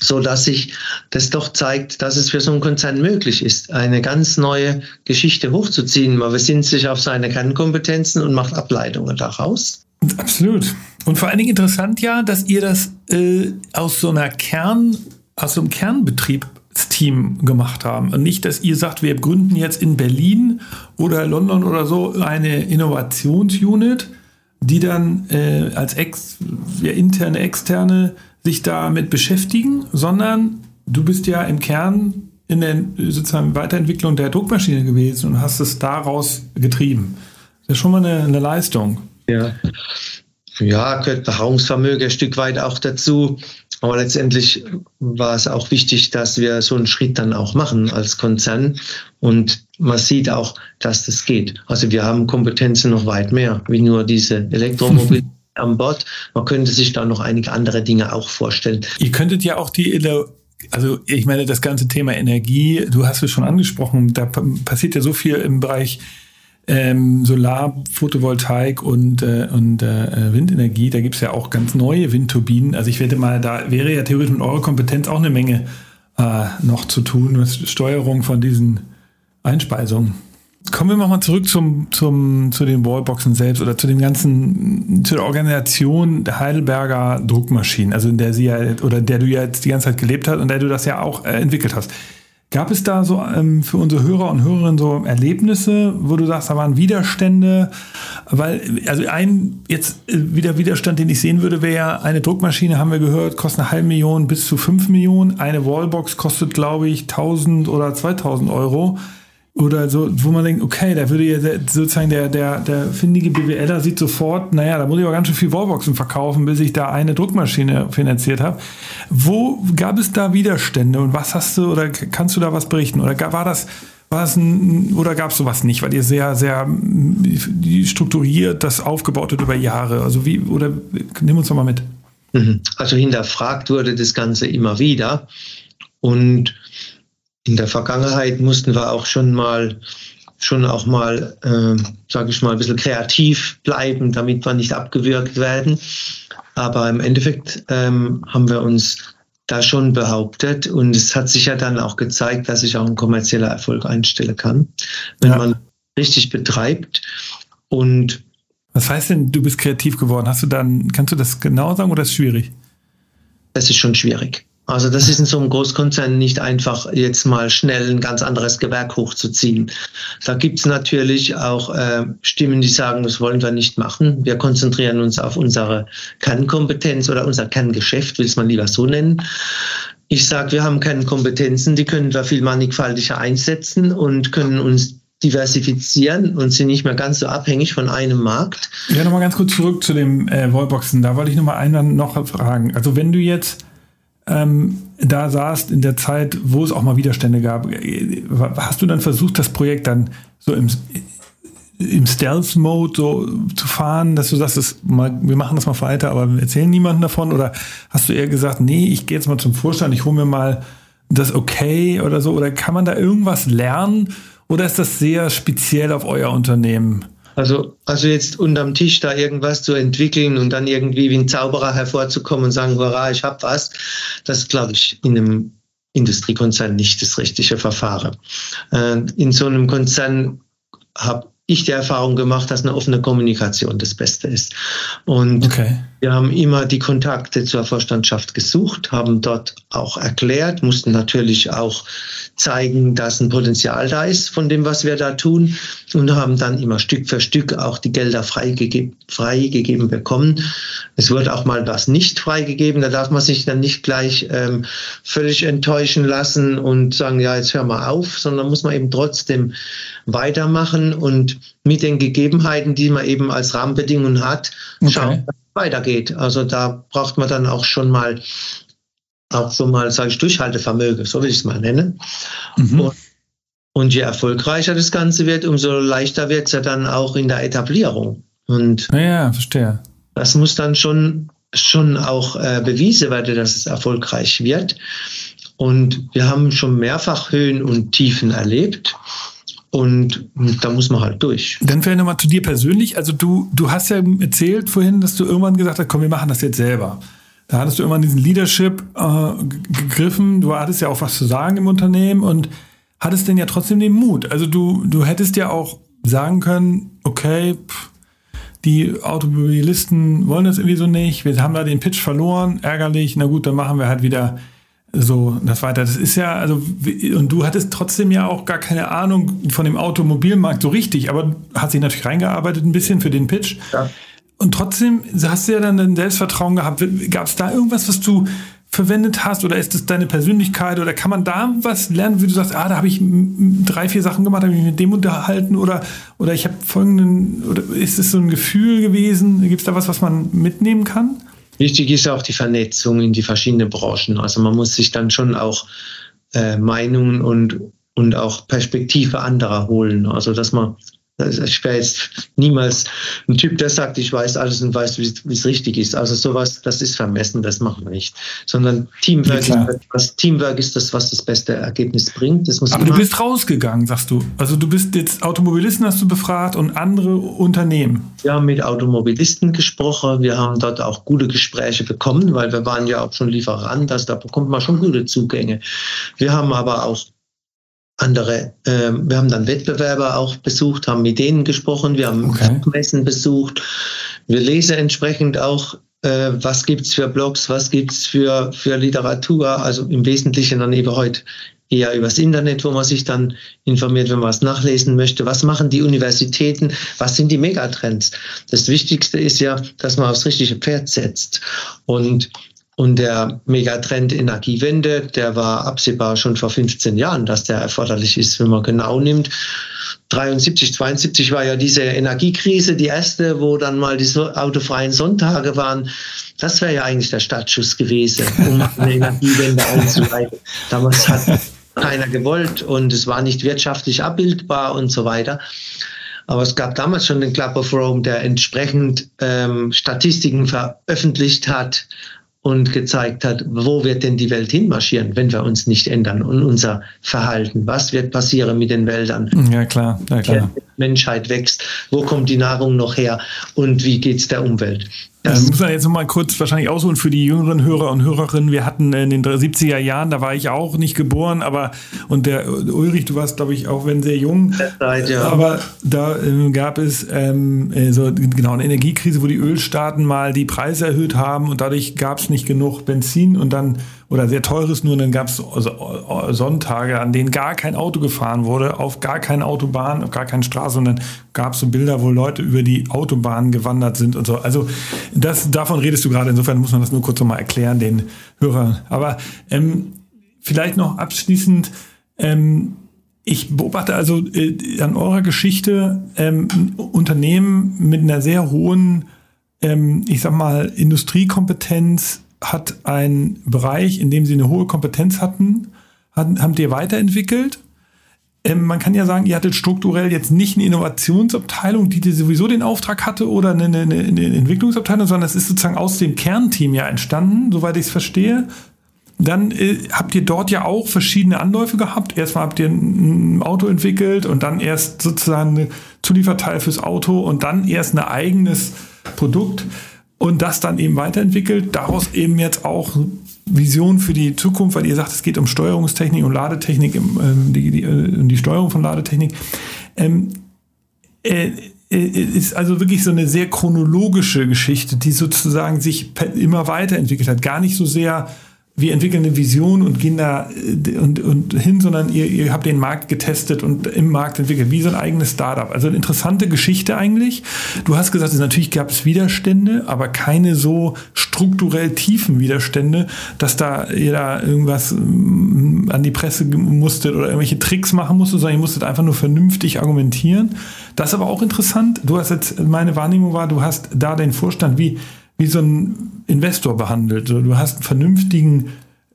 so dass sich das doch zeigt, dass es für so einen Konzern möglich ist, eine ganz neue Geschichte hochzuziehen. Man besinnt sich auf seine Kernkompetenzen und macht Ableitungen daraus.
Absolut. Und vor allen Dingen interessant ja, dass ihr das äh, aus so einer Kern, aus so einem Kernbetriebsteam gemacht haben. Und nicht, dass ihr sagt, wir gründen jetzt in Berlin oder London oder so eine Innovationsunit, die dann äh, als ex, ja, interne, externe sich damit beschäftigen, sondern du bist ja im Kern in der sozusagen Weiterentwicklung der Druckmaschine gewesen und hast es daraus getrieben. Das ist schon mal eine, eine Leistung.
Ja. Ja, gehört Beharrungsvermögen ein Stück weit auch dazu. Aber letztendlich war es auch wichtig, dass wir so einen Schritt dann auch machen als Konzern. Und man sieht auch, dass das geht. Also wir haben Kompetenzen noch weit mehr, wie nur diese Elektromobilität. An Bord. Man könnte sich da noch einige andere Dinge auch vorstellen.
Ihr könntet ja auch die, also ich meine, das ganze Thema Energie, du hast es schon angesprochen, da passiert ja so viel im Bereich ähm, Solar, Photovoltaik und, äh, und äh, Windenergie. Da gibt es ja auch ganz neue Windturbinen. Also ich wette mal, da wäre ja theoretisch mit eurer Kompetenz auch eine Menge äh, noch zu tun, was Steuerung von diesen Einspeisungen. Kommen wir nochmal zurück zum, zum, zu den Wallboxen selbst oder zu dem ganzen, zu der Organisation der Heidelberger Druckmaschinen, also in der sie ja, oder der du ja jetzt die ganze Zeit gelebt hast und der du das ja auch äh, entwickelt hast. Gab es da so ähm, für unsere Hörer und Hörerinnen so Erlebnisse, wo du sagst, da waren Widerstände? Weil, also ein jetzt äh, wieder Widerstand, den ich sehen würde, wäre ja, eine Druckmaschine, haben wir gehört, kostet eine halbe Million bis zu fünf Millionen. Eine Wallbox kostet, glaube ich, 1000 oder 2000 Euro oder so, wo man denkt, okay, da würde ja sozusagen der, der, der findige BWLer sieht sofort, naja, da muss ich aber ganz schön viel Wallboxen verkaufen, bis ich da eine Druckmaschine finanziert habe. Wo gab es da Widerstände und was hast du oder kannst du da was berichten? Oder war das, war das ein, oder gab es sowas nicht, weil ihr sehr, sehr strukturiert das aufgebaut habt über Jahre? Also wie, oder nimm uns doch mal mit.
Mhm. Also hinterfragt wurde das Ganze immer wieder und in der Vergangenheit mussten wir auch schon mal schon auch mal, äh, sage ich mal, ein bisschen kreativ bleiben, damit wir nicht abgewürgt werden. Aber im Endeffekt ähm, haben wir uns da schon behauptet und es hat sich ja dann auch gezeigt, dass ich auch einen kommerzieller Erfolg einstellen kann, wenn ja. man richtig betreibt. Und
was heißt denn, du bist kreativ geworden? Hast du dann, kannst du das genau sagen oder ist es schwierig?
Es ist schon schwierig. Also das ist in so einem Großkonzern nicht einfach jetzt mal schnell ein ganz anderes Gewerk hochzuziehen. Da gibt es natürlich auch äh, Stimmen, die sagen, das wollen wir nicht machen. Wir konzentrieren uns auf unsere Kernkompetenz oder unser Kerngeschäft, will es man lieber so nennen. Ich sage, wir haben keine Kompetenzen, die können wir viel mannigfaltiger einsetzen und können uns diversifizieren und sind nicht mehr ganz so abhängig von einem Markt.
Ja, nochmal ganz kurz zurück zu dem äh, Wallboxen. Da wollte ich nochmal einen noch fragen. Also wenn du jetzt ähm, da saßt in der Zeit, wo es auch mal Widerstände gab, hast du dann versucht, das Projekt dann so im, im Stealth-Mode so zu fahren, dass du sagst, das mal, wir machen das mal weiter, aber wir erzählen niemandem davon? Oder hast du eher gesagt, nee, ich gehe jetzt mal zum Vorstand, ich hole mir mal das okay oder so? Oder kann man da irgendwas lernen? Oder ist das sehr speziell auf euer Unternehmen?
Also, also jetzt unterm Tisch da irgendwas zu entwickeln und dann irgendwie wie ein Zauberer hervorzukommen und sagen, hurra, ich hab was, das glaube ich in einem Industriekonzern nicht das richtige Verfahren. Äh, in so einem Konzern habe ich die Erfahrung gemacht, dass eine offene Kommunikation das Beste ist. Und okay. Wir haben immer die Kontakte zur Vorstandschaft gesucht, haben dort auch erklärt, mussten natürlich auch zeigen, dass ein Potenzial da ist von dem, was wir da tun und haben dann immer Stück für Stück auch die Gelder freigegeben, freigegeben bekommen. Es wurde auch mal was nicht freigegeben, da darf man sich dann nicht gleich ähm, völlig enttäuschen lassen und sagen, ja, jetzt hör mal auf, sondern muss man eben trotzdem weitermachen und mit den Gegebenheiten, die man eben als Rahmenbedingungen hat, okay. schauen, was weitergeht. Also da braucht man dann auch schon mal auch so mal, sage ich, Durchhaltevermögen, so will ich es mal nennen. Mhm. Und, und, je erfolgreicher das Ganze wird, umso leichter wird es ja dann auch in der Etablierung. Und
ja, verstehe.
Das muss dann schon, schon auch äh, bewiesen werden, dass es erfolgreich wird. Und wir haben schon mehrfach Höhen und Tiefen erlebt. Und da muss man halt durch.
Dann vielleicht nochmal zu dir persönlich. Also du, du hast ja erzählt vorhin, dass du irgendwann gesagt hast, komm, wir machen das jetzt selber. Da hattest du immer diesen Leadership äh, gegriffen. Du hattest ja auch was zu sagen im Unternehmen und hattest denn ja trotzdem den Mut. Also du, du hättest ja auch sagen können, okay, pff, die Automobilisten wollen das irgendwie so nicht. Wir haben da den Pitch verloren, ärgerlich. Na gut, dann machen wir halt wieder so das weiter. Das ist ja, also, und du hattest trotzdem ja auch gar keine Ahnung von dem Automobilmarkt so richtig, aber hast dich natürlich reingearbeitet ein bisschen für den Pitch. Ja. Und trotzdem hast du ja dann ein Selbstvertrauen gehabt. Gab es da irgendwas, was du verwendet hast oder ist es deine Persönlichkeit oder kann man da was lernen, wie du sagst, ah, da habe ich drei, vier Sachen gemacht, habe ich mich mit dem unterhalten oder, oder ich habe folgenden, oder ist es so ein Gefühl gewesen? Gibt es da was, was man mitnehmen kann?
Wichtig ist auch die Vernetzung in die verschiedenen Branchen. Also man muss sich dann schon auch äh, Meinungen und, und auch Perspektive anderer holen. Also dass man ich wäre jetzt niemals ein Typ, der sagt, ich weiß alles und weiß, wie es richtig ist. Also sowas, das ist vermessen, das machen wir nicht. Sondern Teamwork, ja, ist, was, Teamwork ist das, was das beste Ergebnis bringt. Das
Aber du bist rausgegangen, sagst du. Also du bist jetzt Automobilisten hast du befragt und andere Unternehmen.
Wir haben mit Automobilisten gesprochen. Wir haben dort auch gute Gespräche bekommen, weil wir waren ja auch schon Lieferant. Also da bekommt man schon gute Zugänge. Wir haben aber auch andere, äh, wir haben dann Wettbewerber auch besucht, haben mit denen gesprochen, wir haben okay. Messen besucht, wir lesen entsprechend auch, äh, was gibt's für Blogs, was gibt's für, für Literatur, also im Wesentlichen dann eben heute eher übers Internet, wo man sich dann informiert, wenn man was nachlesen möchte. Was machen die Universitäten? Was sind die Megatrends? Das Wichtigste ist ja, dass man aufs richtige Pferd setzt. Und und der Megatrend Energiewende, der war absehbar schon vor 15 Jahren, dass der erforderlich ist, wenn man genau nimmt. 73, 72 war ja diese Energiekrise, die erste, wo dann mal die autofreien Sonntage waren. Das wäre ja eigentlich der Startschuss gewesen, um eine Energiewende einzuleiten. Damals hat keiner gewollt und es war nicht wirtschaftlich abbildbar und so weiter. Aber es gab damals schon den Club of Rome, der entsprechend ähm, Statistiken veröffentlicht hat, und gezeigt hat, wo wird denn die Welt hinmarschieren, wenn wir uns nicht ändern und unser Verhalten. Was wird passieren mit den Wäldern?
Ja, klar. Ja, klar.
Menschheit wächst. Wo kommt die Nahrung noch her? Und wie geht es der Umwelt?
Das muss man jetzt noch mal kurz wahrscheinlich ausholen für die jüngeren Hörer und Hörerinnen. Wir hatten in den 70er Jahren, da war ich auch nicht geboren, aber und der Ulrich, du warst, glaube ich, auch wenn sehr jung. Zeit, ja. Aber da ähm, gab es ähm, äh, so genau eine Energiekrise, wo die Ölstaaten mal die Preise erhöht haben und dadurch gab es nicht genug Benzin und dann oder sehr teures nur, dann gab es Sonntage, an denen gar kein Auto gefahren wurde, auf gar keine Autobahn, auf gar keine Straße, und dann gab es so Bilder, wo Leute über die Autobahn gewandert sind und so. Also das, davon redest du gerade, insofern muss man das nur kurz nochmal erklären, den Hörern. Aber ähm, vielleicht noch abschließend, ähm, ich beobachte also äh, an eurer Geschichte ähm, Unternehmen mit einer sehr hohen, ähm, ich sag mal, Industriekompetenz, hat einen Bereich, in dem sie eine hohe Kompetenz hatten, haben, die weiterentwickelt. Ähm, man kann ja sagen, ihr hattet strukturell jetzt nicht eine Innovationsabteilung, die sowieso den Auftrag hatte oder eine, eine, eine Entwicklungsabteilung, sondern es ist sozusagen aus dem Kernteam ja entstanden, soweit ich es verstehe. Dann äh, habt ihr dort ja auch verschiedene Anläufe gehabt. Erstmal habt ihr ein Auto entwickelt und dann erst sozusagen ein Zulieferteil fürs Auto und dann erst ein eigenes Produkt und das dann eben weiterentwickelt. Daraus eben jetzt auch Vision für die Zukunft, weil ihr sagt, es geht um Steuerungstechnik und Ladetechnik, ähm, die, die, äh, die Steuerung von Ladetechnik. Ähm, äh, äh, ist also wirklich so eine sehr chronologische Geschichte, die sozusagen sich immer weiterentwickelt hat. Gar nicht so sehr wir entwickeln eine Vision und gehen da äh, und, und hin, sondern ihr, ihr habt den Markt getestet und im Markt entwickelt, wie so ein eigenes Startup. Also eine interessante Geschichte eigentlich. Du hast gesagt, natürlich gab es Widerstände, aber keine so strukturell tiefen Widerstände, dass da ihr da irgendwas mm, an die Presse musstet oder irgendwelche Tricks machen musstet, sondern ihr musstet einfach nur vernünftig argumentieren. Das ist aber auch interessant. Du hast jetzt, meine Wahrnehmung war, du hast da den Vorstand wie wie so ein Investor behandelt. Du hast einen vernünftigen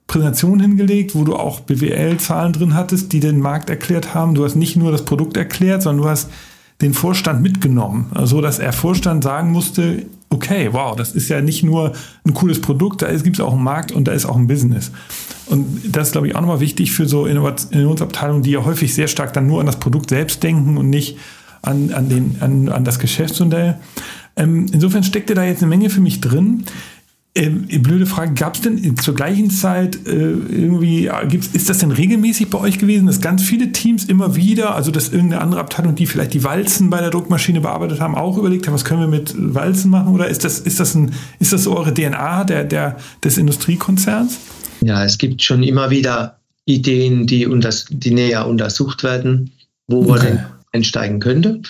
Präsentation hingelegt, wo du auch BWL-Zahlen drin hattest, die den Markt erklärt haben. Du hast nicht nur das Produkt erklärt, sondern du hast den Vorstand mitgenommen, so also, dass er Vorstand sagen musste, okay, wow, das ist ja nicht nur ein cooles Produkt, da gibt es auch einen Markt und da ist auch ein Business. Und das ist, glaube ich, auch nochmal wichtig für so Innovationsabteilungen, die ja häufig sehr stark dann nur an das Produkt selbst denken und nicht an, an, den, an, an das Geschäftsmodell. Ähm, insofern steckte da jetzt eine Menge für mich drin. Ähm, blöde Frage, gab es denn zur gleichen Zeit äh, irgendwie, gibt's, ist das denn regelmäßig bei euch gewesen, dass ganz viele Teams immer wieder, also dass irgendeine andere Abteilung, die vielleicht die Walzen bei der Druckmaschine bearbeitet haben, auch überlegt haben, was können wir mit Walzen machen? Oder ist das, ist das, ein, ist das so eure DNA der, der, des Industriekonzerns?
Ja, es gibt schon immer wieder Ideen, die, unters, die näher untersucht werden, wo okay. man denn einsteigen könnte.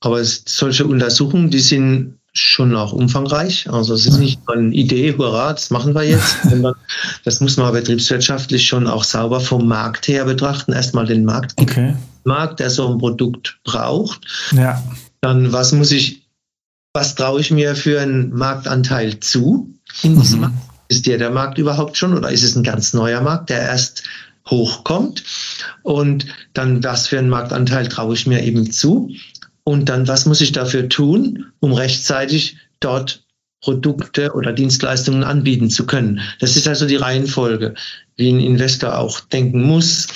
Aber es, solche Untersuchungen, die sind schon auch umfangreich. Also es ist nicht nur eine Idee, hurra, das machen wir jetzt, sondern das muss man betriebswirtschaftlich schon auch sauber vom Markt her betrachten. Erstmal den Markt, okay. Markt, der so ein Produkt braucht. Ja. Dann was muss ich, was traue ich mir für einen Marktanteil zu? in diesem mhm. Markt. Ist der der Markt überhaupt schon oder ist es ein ganz neuer Markt, der erst hochkommt? Und dann, was für einen Marktanteil traue ich mir eben zu? Und dann, was muss ich dafür tun, um rechtzeitig dort Produkte oder Dienstleistungen anbieten zu können? Das ist also die Reihenfolge, wie ein Investor auch denken muss.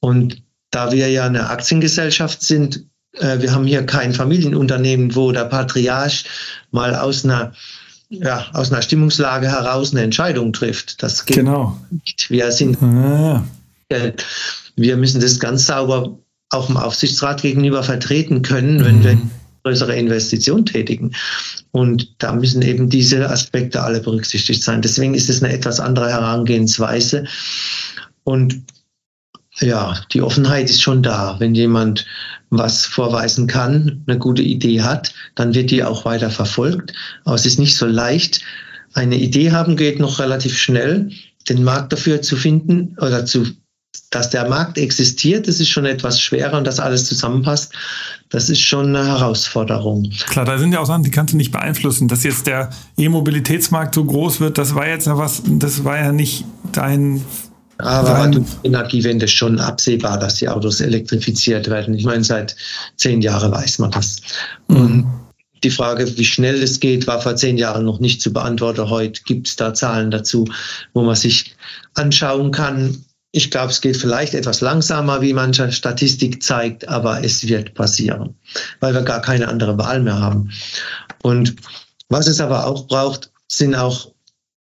Und da wir ja eine Aktiengesellschaft sind, äh, wir haben hier kein Familienunternehmen, wo der Patriarch mal aus einer ja, aus einer Stimmungslage heraus eine Entscheidung trifft. Das geht genau. nicht. Wir sind ah. wir müssen das ganz sauber auch dem Aufsichtsrat gegenüber vertreten können, wenn mhm. wir größere Investitionen tätigen. Und da müssen eben diese Aspekte alle berücksichtigt sein. Deswegen ist es eine etwas andere Herangehensweise. Und ja, die Offenheit ist schon da. Wenn jemand was vorweisen kann, eine gute Idee hat, dann wird die auch weiter verfolgt. Aber es ist nicht so leicht. Eine Idee haben geht noch relativ schnell. Den Markt dafür zu finden oder zu dass der Markt existiert, das ist schon etwas schwerer und dass alles zusammenpasst, das ist schon eine Herausforderung.
Klar, da sind ja auch Sachen, die kannst du nicht beeinflussen. Dass jetzt der E-Mobilitätsmarkt so groß wird, das war jetzt ja was, das war ja nicht dein
aber durch Energiewende schon absehbar, dass die Autos elektrifiziert werden. Ich meine, seit zehn Jahren weiß man das. Mhm. Und die Frage, wie schnell es geht, war vor zehn Jahren noch nicht zu beantworten. Heute gibt es da Zahlen dazu, wo man sich anschauen kann. Ich glaube, es geht vielleicht etwas langsamer, wie manche Statistik zeigt, aber es wird passieren, weil wir gar keine andere Wahl mehr haben. Und was es aber auch braucht, sind auch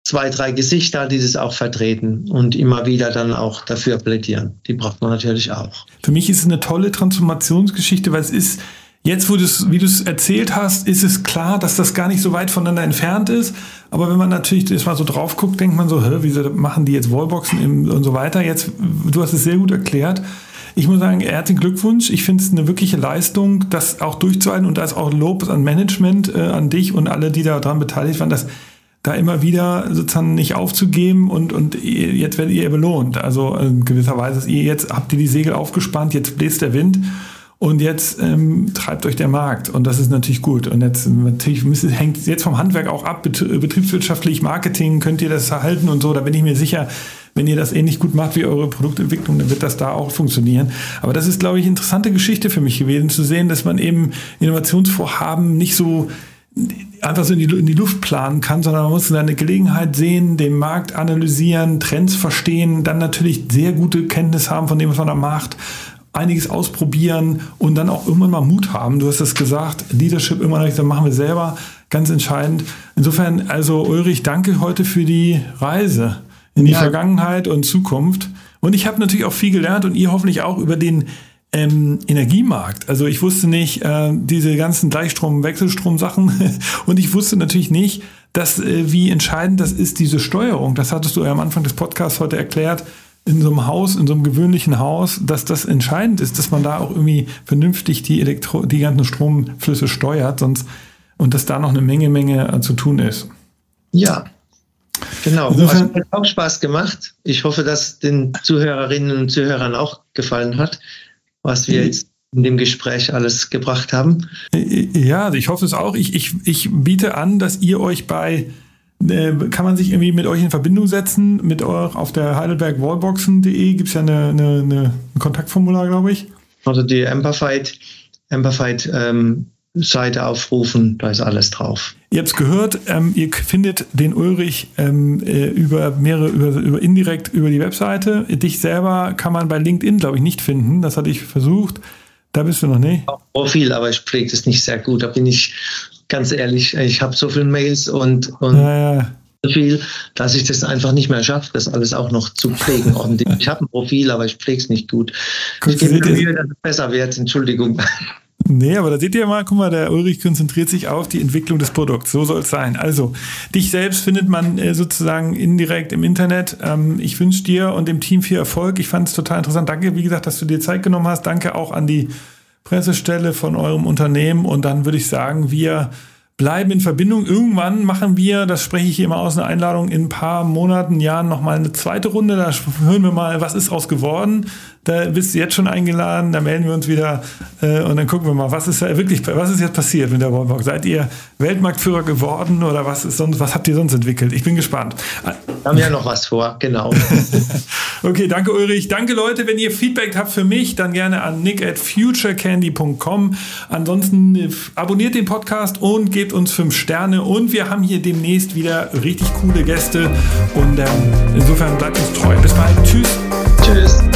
zwei, drei Gesichter, die das auch vertreten und immer wieder dann auch dafür plädieren. Die braucht man natürlich auch.
Für mich ist es eine tolle Transformationsgeschichte, weil es ist, jetzt wo du wie du es erzählt hast, ist es klar, dass das gar nicht so weit voneinander entfernt ist. Aber wenn man natürlich das mal so drauf guckt, denkt man so, hä, wieso machen die jetzt Wallboxen und so weiter? Jetzt, du hast es sehr gut erklärt. Ich muss sagen, herzlichen Glückwunsch. Ich finde es eine wirkliche Leistung, das auch durchzuhalten und da ist auch Lob an Management, äh, an dich und alle, die daran beteiligt waren, dass da immer wieder sozusagen nicht aufzugeben und, und jetzt werdet ihr belohnt. Also in gewisser Weise, ihr jetzt habt ihr die Segel aufgespannt, jetzt bläst der Wind und jetzt ähm, treibt euch der Markt und das ist natürlich gut. Und jetzt natürlich hängt jetzt vom Handwerk auch ab, betriebswirtschaftlich, Marketing, könnt ihr das erhalten und so, da bin ich mir sicher, wenn ihr das ähnlich gut macht wie eure Produktentwicklung, dann wird das da auch funktionieren. Aber das ist, glaube ich, interessante Geschichte für mich gewesen, zu sehen, dass man eben Innovationsvorhaben nicht so einfach so in die, in die Luft planen kann, sondern man muss eine Gelegenheit sehen, den Markt analysieren, Trends verstehen, dann natürlich sehr gute Kenntnis haben von dem, was man da macht, einiges ausprobieren und dann auch irgendwann mal Mut haben. Du hast es gesagt, Leadership immer noch, das machen wir selber, ganz entscheidend. Insofern, also Ulrich, danke heute für die Reise in die ja. Vergangenheit und Zukunft. Und ich habe natürlich auch viel gelernt und ihr hoffentlich auch über den ähm, Energiemarkt. Also ich wusste nicht äh, diese ganzen Gleichstrom, Wechselstrom-Sachen und ich wusste natürlich nicht, dass äh, wie entscheidend das ist, diese Steuerung. Das hattest du ja am Anfang des Podcasts heute erklärt. In so einem Haus, in so einem gewöhnlichen Haus, dass das entscheidend ist, dass man da auch irgendwie vernünftig die Elektro, die ganzen Stromflüsse steuert, sonst und dass da noch eine Menge, Menge äh, zu tun ist.
Ja, Genau, Insofern, also, hat auch Spaß gemacht. Ich hoffe, dass den Zuhörerinnen und Zuhörern auch gefallen hat was wir jetzt in dem Gespräch alles gebracht haben.
Ja, ich hoffe es auch. Ich, ich, ich biete an, dass ihr euch bei äh, kann man sich irgendwie mit euch in Verbindung setzen? Mit euch auf der heidelbergwallboxen.de gibt es ja eine, eine, eine, ein Kontaktformular, glaube ich.
Also die Amperfied, Amperfied ähm, Seite aufrufen, da ist alles drauf.
Ihr habt es gehört, ähm, ihr findet den Ulrich ähm, äh, über mehrere, über, über indirekt über die Webseite. Dich selber kann man bei LinkedIn, glaube ich, nicht finden. Das hatte ich versucht. Da bist du noch nicht.
Profil, aber ich pflege das nicht sehr gut. Da bin ich ganz ehrlich. Ich habe so viele Mails und, und ja, ja. so viel, dass ich das einfach nicht mehr schaffe, das alles auch noch zu pflegen. Und ich habe ein Profil, aber ich pflege es nicht gut. Guck, ich gebe mir Mühe, dass es besser wird. Entschuldigung.
Nee, aber da seht ihr mal, guck mal, der Ulrich konzentriert sich auf die Entwicklung des Produkts. So soll es sein. Also, dich selbst findet man äh, sozusagen indirekt im Internet. Ähm, ich wünsche dir und dem Team viel Erfolg. Ich fand es total interessant. Danke, wie gesagt, dass du dir Zeit genommen hast. Danke auch an die Pressestelle von eurem Unternehmen. Und dann würde ich sagen, wir bleiben in Verbindung. Irgendwann machen wir, das spreche ich immer aus, eine Einladung in ein paar Monaten, Jahren nochmal eine zweite Runde. Da hören wir mal, was ist raus geworden. Da bist du jetzt schon eingeladen, da melden wir uns wieder äh, und dann gucken wir mal, was ist wirklich, was ist jetzt passiert mit der Wallbox? Seid ihr Weltmarktführer geworden oder was ist sonst, was habt ihr sonst entwickelt? Ich bin gespannt.
Wir haben ja noch was vor, genau.
okay, danke Ulrich. Danke Leute, wenn ihr Feedback habt für mich, dann gerne an nick at futurecandy.com. Ansonsten äh, abonniert den Podcast und gebt uns fünf Sterne und wir haben hier demnächst wieder richtig coole Gäste und ähm, insofern bleibt uns treu. Bis bald. Tschüss.
Tschüss.